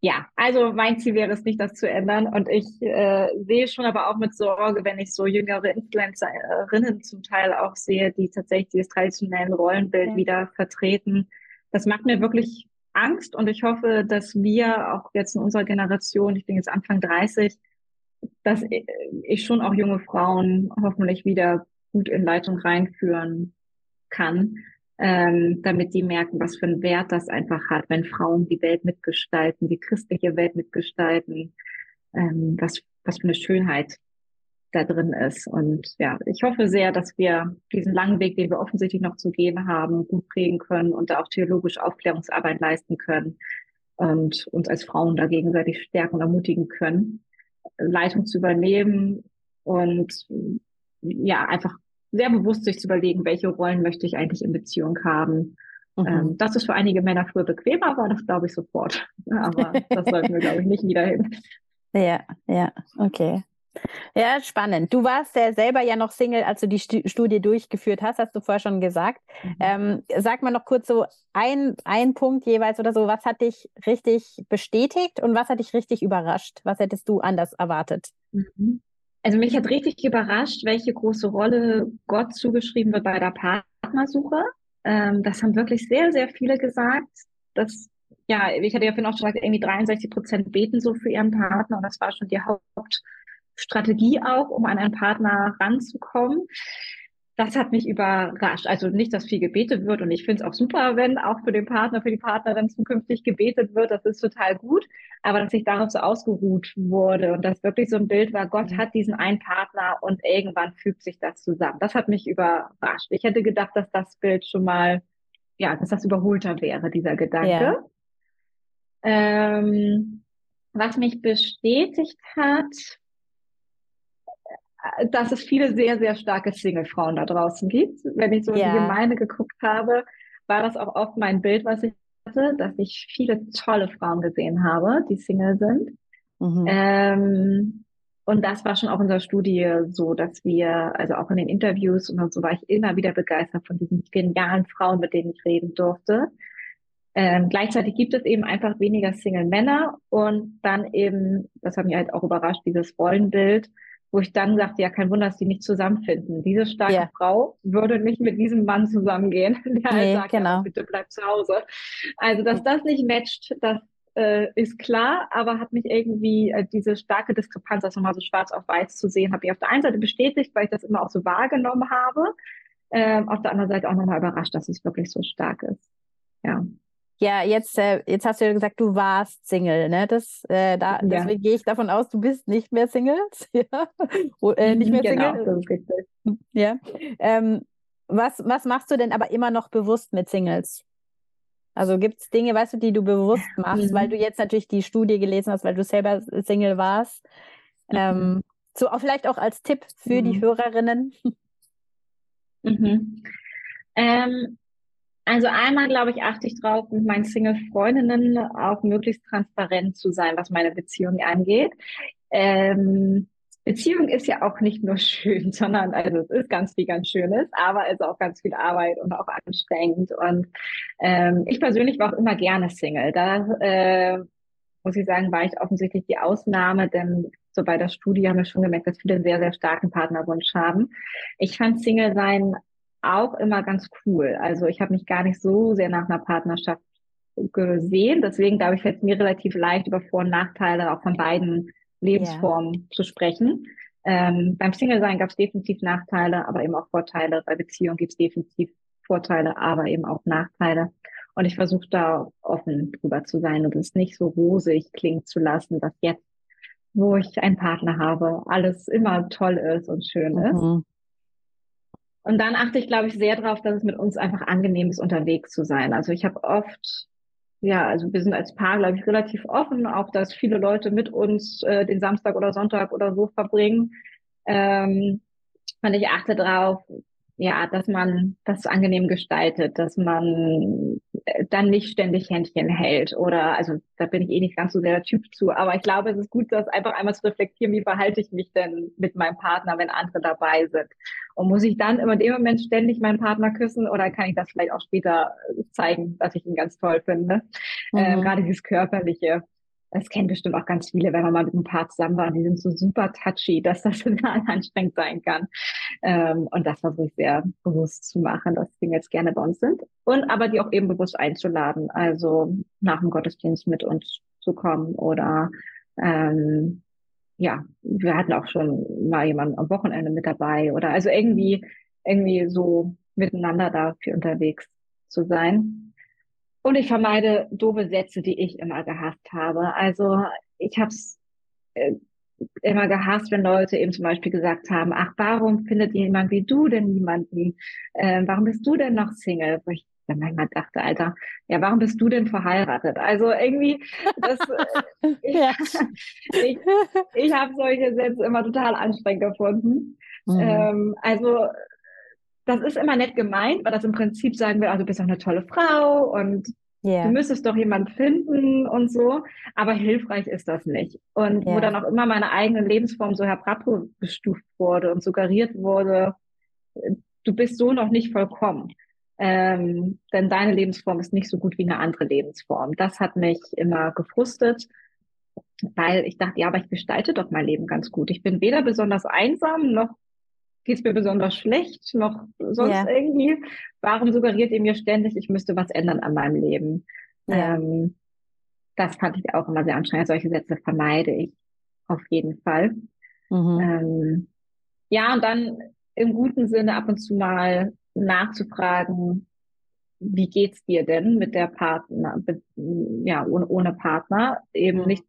ja, also mein Ziel wäre es nicht, das zu ändern. Und ich äh, sehe schon aber auch mit Sorge, wenn ich so jüngere Influencerinnen zum Teil auch sehe, die tatsächlich dieses traditionelle Rollenbild ja. wieder vertreten. Das macht mir wirklich Angst und ich hoffe, dass wir auch jetzt in unserer Generation, ich bin jetzt Anfang 30, dass ich schon auch junge Frauen hoffentlich wieder gut in Leitung reinführen kann ähm, damit die merken, was für einen Wert das einfach hat, wenn Frauen die Welt mitgestalten, die christliche Welt mitgestalten, ähm, was, was für eine Schönheit da drin ist. Und ja, ich hoffe sehr, dass wir diesen langen Weg, den wir offensichtlich noch zu gehen haben, gut prägen können und da auch theologisch Aufklärungsarbeit leisten können und uns als Frauen da gegenseitig stärken und ermutigen können, Leitung zu übernehmen und ja, einfach sehr bewusst sich zu überlegen, welche Rollen möchte ich eigentlich in Beziehung haben. Mhm. Ähm, das ist für einige Männer früher bequemer, war das glaube ich sofort. (laughs) Aber das sollten wir, glaube ich, nicht wieder hin. Ja, ja, okay. Ja, spannend. Du warst ja selber ja noch Single, als du die Studie durchgeführt hast, hast du vorher schon gesagt. Mhm. Ähm, sag mal noch kurz so ein, ein Punkt jeweils oder so, was hat dich richtig bestätigt und was hat dich richtig überrascht? Was hättest du anders erwartet? Mhm. Also mich hat richtig überrascht, welche große Rolle Gott zugeschrieben wird bei der Partnersuche. Ähm, das haben wirklich sehr, sehr viele gesagt. Das, ja, ich hatte ja vorhin auch schon gesagt, irgendwie 63 Prozent beten so für ihren Partner und das war schon die Hauptstrategie auch, um an einen Partner ranzukommen das hat mich überrascht. Also nicht, dass viel gebetet wird und ich finde es auch super, wenn auch für den Partner, für die Partnerin zukünftig gebetet wird. Das ist total gut. Aber dass ich darauf so ausgeruht wurde und das wirklich so ein Bild war, Gott hat diesen einen Partner und irgendwann fügt sich das zusammen. Das hat mich überrascht. Ich hätte gedacht, dass das Bild schon mal, ja, dass das überholter wäre, dieser Gedanke. Ja. Ähm, was mich bestätigt hat, dass es viele sehr, sehr starke Single-Frauen da draußen gibt. Wenn ich so ja. in die Gemeinde geguckt habe, war das auch oft mein Bild, was ich hatte, dass ich viele tolle Frauen gesehen habe, die Single sind. Mhm. Ähm, und das war schon auch in der Studie so, dass wir, also auch in den Interviews und so war ich immer wieder begeistert von diesen genialen Frauen, mit denen ich reden durfte. Ähm, gleichzeitig gibt es eben einfach weniger Single-Männer und dann eben, das hat mich halt auch überrascht, dieses Rollenbild, wo ich dann sagte, ja, kein Wunder, dass die nicht zusammenfinden. Diese starke yeah. Frau würde nicht mit diesem Mann zusammengehen, (laughs) der halt nee, sagt, genau. ja, bitte bleib zu Hause. Also, dass das nicht matcht, das äh, ist klar, aber hat mich irgendwie äh, diese starke Diskrepanz, das nochmal so schwarz auf weiß zu sehen, habe ich auf der einen Seite bestätigt, weil ich das immer auch so wahrgenommen habe, äh, auf der anderen Seite auch nochmal überrascht, dass es wirklich so stark ist. Ja. Ja, jetzt, äh, jetzt hast du ja gesagt, du warst Single, ne? Das, äh, da, ja. Deswegen gehe ich davon aus, du bist nicht mehr Single. (laughs) ja. äh, nicht mehr genau, Single. Ja. Ähm, was, was machst du denn aber immer noch bewusst mit Singles? Also gibt es Dinge, weißt du, die du bewusst machst, mhm. weil du jetzt natürlich die Studie gelesen hast, weil du selber Single warst. Mhm. Ähm, so auch vielleicht auch als Tipp für mhm. die Hörerinnen. Mhm. Ähm, also einmal, glaube ich, achte ich drauf, mit meinen Single-Freundinnen auch möglichst transparent zu sein, was meine Beziehung angeht. Ähm, Beziehung ist ja auch nicht nur (laughs) schön, sondern also es ist ganz viel ganz Schönes, aber es ist auch ganz viel Arbeit und auch anstrengend. Und ähm, ich persönlich war auch immer gerne Single. Da äh, muss ich sagen, war ich offensichtlich die Ausnahme, denn so bei der Studie haben wir schon gemerkt, dass viele einen sehr, sehr starken Partnerwunsch haben. Ich fand Single sein auch immer ganz cool. Also ich habe mich gar nicht so sehr nach einer Partnerschaft gesehen. Deswegen glaube ich, fällt es mir relativ leicht, über Vor- und Nachteile auch von beiden Lebensformen yeah. zu sprechen. Ähm, beim Single-Sein gab es definitiv Nachteile, aber eben auch Vorteile. Bei Beziehungen gibt es definitiv Vorteile, aber eben auch Nachteile. Und ich versuche da offen drüber zu sein und es nicht so rosig klingen zu lassen, dass jetzt, wo ich einen Partner habe, alles immer toll ist und schön mhm. ist. Und dann achte ich, glaube ich, sehr darauf, dass es mit uns einfach angenehm ist, unterwegs zu sein. Also ich habe oft ja, also wir sind als Paar, glaube ich, relativ offen, auch dass viele Leute mit uns äh, den Samstag oder Sonntag oder so verbringen. Ähm, und ich achte darauf, ja, dass man das angenehm gestaltet, dass man dann nicht ständig Händchen hält oder, also da bin ich eh nicht ganz so sehr der Typ zu, aber ich glaube, es ist gut, das einfach einmal zu reflektieren, wie verhalte ich mich denn mit meinem Partner, wenn andere dabei sind. Und muss ich dann immer in dem Moment ständig meinen Partner küssen oder kann ich das vielleicht auch später zeigen, dass ich ihn ganz toll finde? Ähm, mhm. Ähm, Gerade dieses Körperliche das kennen bestimmt auch ganz viele, wenn man mal mit einem Paar zusammen war die sind so super touchy, (laughs) dass das total anstrengend sein kann. Ähm, und das versuche ich sehr bewusst zu machen, dass die jetzt gerne bei uns sind. Und aber die auch eben bewusst einzuladen, also nach dem Gottesdienst mit uns zu kommen oder ähm, ja, wir hatten auch schon mal jemanden am Wochenende mit dabei oder also irgendwie, irgendwie so miteinander dafür unterwegs zu sein. Und ich vermeide doofe Sätze, die ich immer gehasst habe. Also ich habe es äh, immer gehasst, wenn Leute eben zum Beispiel gesagt haben, ach, warum findet jemand wie du denn niemanden? Äh, warum bist du denn noch Single? Wo ich dann manchmal dachte, Alter, ja, warum bist du denn verheiratet? Also irgendwie, das, äh, (laughs) (laughs) ich, ich, ich habe solche Sätze immer total anstrengend gefunden. Mhm. Ähm, also das ist immer nett gemeint, weil das im Prinzip sagen wir, also du bist doch eine tolle Frau und yeah. du müsstest doch jemand finden und so. Aber hilfreich ist das nicht. Und yeah. wo dann auch immer meine eigene Lebensform so herabgestuft wurde und suggeriert wurde, du bist so noch nicht vollkommen. Ähm, denn deine Lebensform ist nicht so gut wie eine andere Lebensform. Das hat mich immer gefrustet, weil ich dachte, ja, aber ich gestalte doch mein Leben ganz gut. Ich bin weder besonders einsam noch geht es mir besonders schlecht, noch sonst yeah. irgendwie. Warum suggeriert ihr mir ständig, ich müsste was ändern an meinem Leben? Yeah. Ähm, das fand ich auch immer sehr anstrengend. Solche Sätze vermeide ich auf jeden Fall. Mhm. Ähm, ja, und dann im guten Sinne ab und zu mal nachzufragen, wie geht's dir denn mit der Partner, ja, ohne, ohne Partner, eben mhm. nicht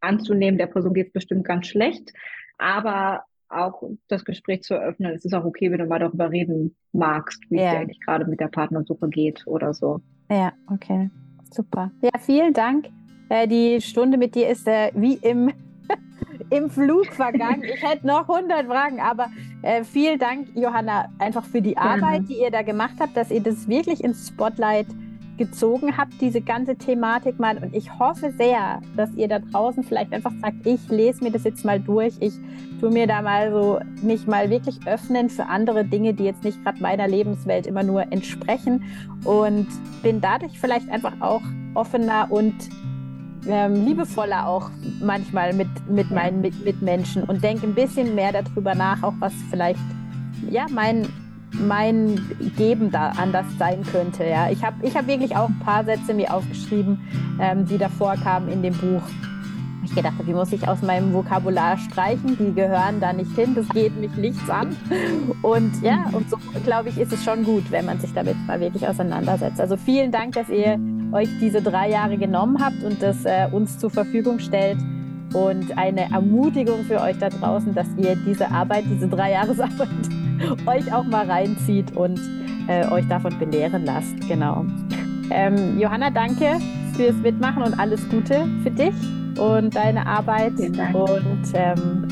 anzunehmen, der Person geht's bestimmt ganz schlecht, aber auch das Gespräch zu eröffnen. Es ist auch okay, wenn du mal darüber reden magst, wie ja. es dir eigentlich gerade mit der Partnersuche geht oder so. Ja, okay. Super. Ja, vielen Dank. Äh, die Stunde mit dir ist äh, wie im, (laughs) im Flug vergangen. Ich hätte noch 100 Fragen, aber äh, vielen Dank, Johanna, einfach für die Arbeit, die ihr da gemacht habt, dass ihr das wirklich ins Spotlight gezogen habt, diese ganze Thematik mal. Und ich hoffe sehr, dass ihr da draußen vielleicht einfach sagt, ich lese mir das jetzt mal durch. Ich tue mir da mal so, mich mal wirklich öffnen für andere Dinge, die jetzt nicht gerade meiner Lebenswelt immer nur entsprechen. Und bin dadurch vielleicht einfach auch offener und ähm, liebevoller auch manchmal mit, mit meinen Mitmenschen und denke ein bisschen mehr darüber nach, auch was vielleicht ja, mein mein Geben da anders sein könnte. Ja. Ich habe ich hab wirklich auch ein paar Sätze mir aufgeschrieben, ähm, die davor kamen in dem Buch. Ich gedacht, die muss ich aus meinem Vokabular streichen, die gehören da nicht hin, das geht mich nichts an. Und ja, und so glaube ich, ist es schon gut, wenn man sich damit mal wirklich auseinandersetzt. Also vielen Dank, dass ihr euch diese drei Jahre genommen habt und das äh, uns zur Verfügung stellt und eine Ermutigung für euch da draußen, dass ihr diese Arbeit, diese Dreijahresarbeit (laughs) euch auch mal reinzieht und äh, euch davon belehren lasst. Genau. Ähm, Johanna, danke fürs Mitmachen und alles Gute für dich und deine Arbeit. Und ähm,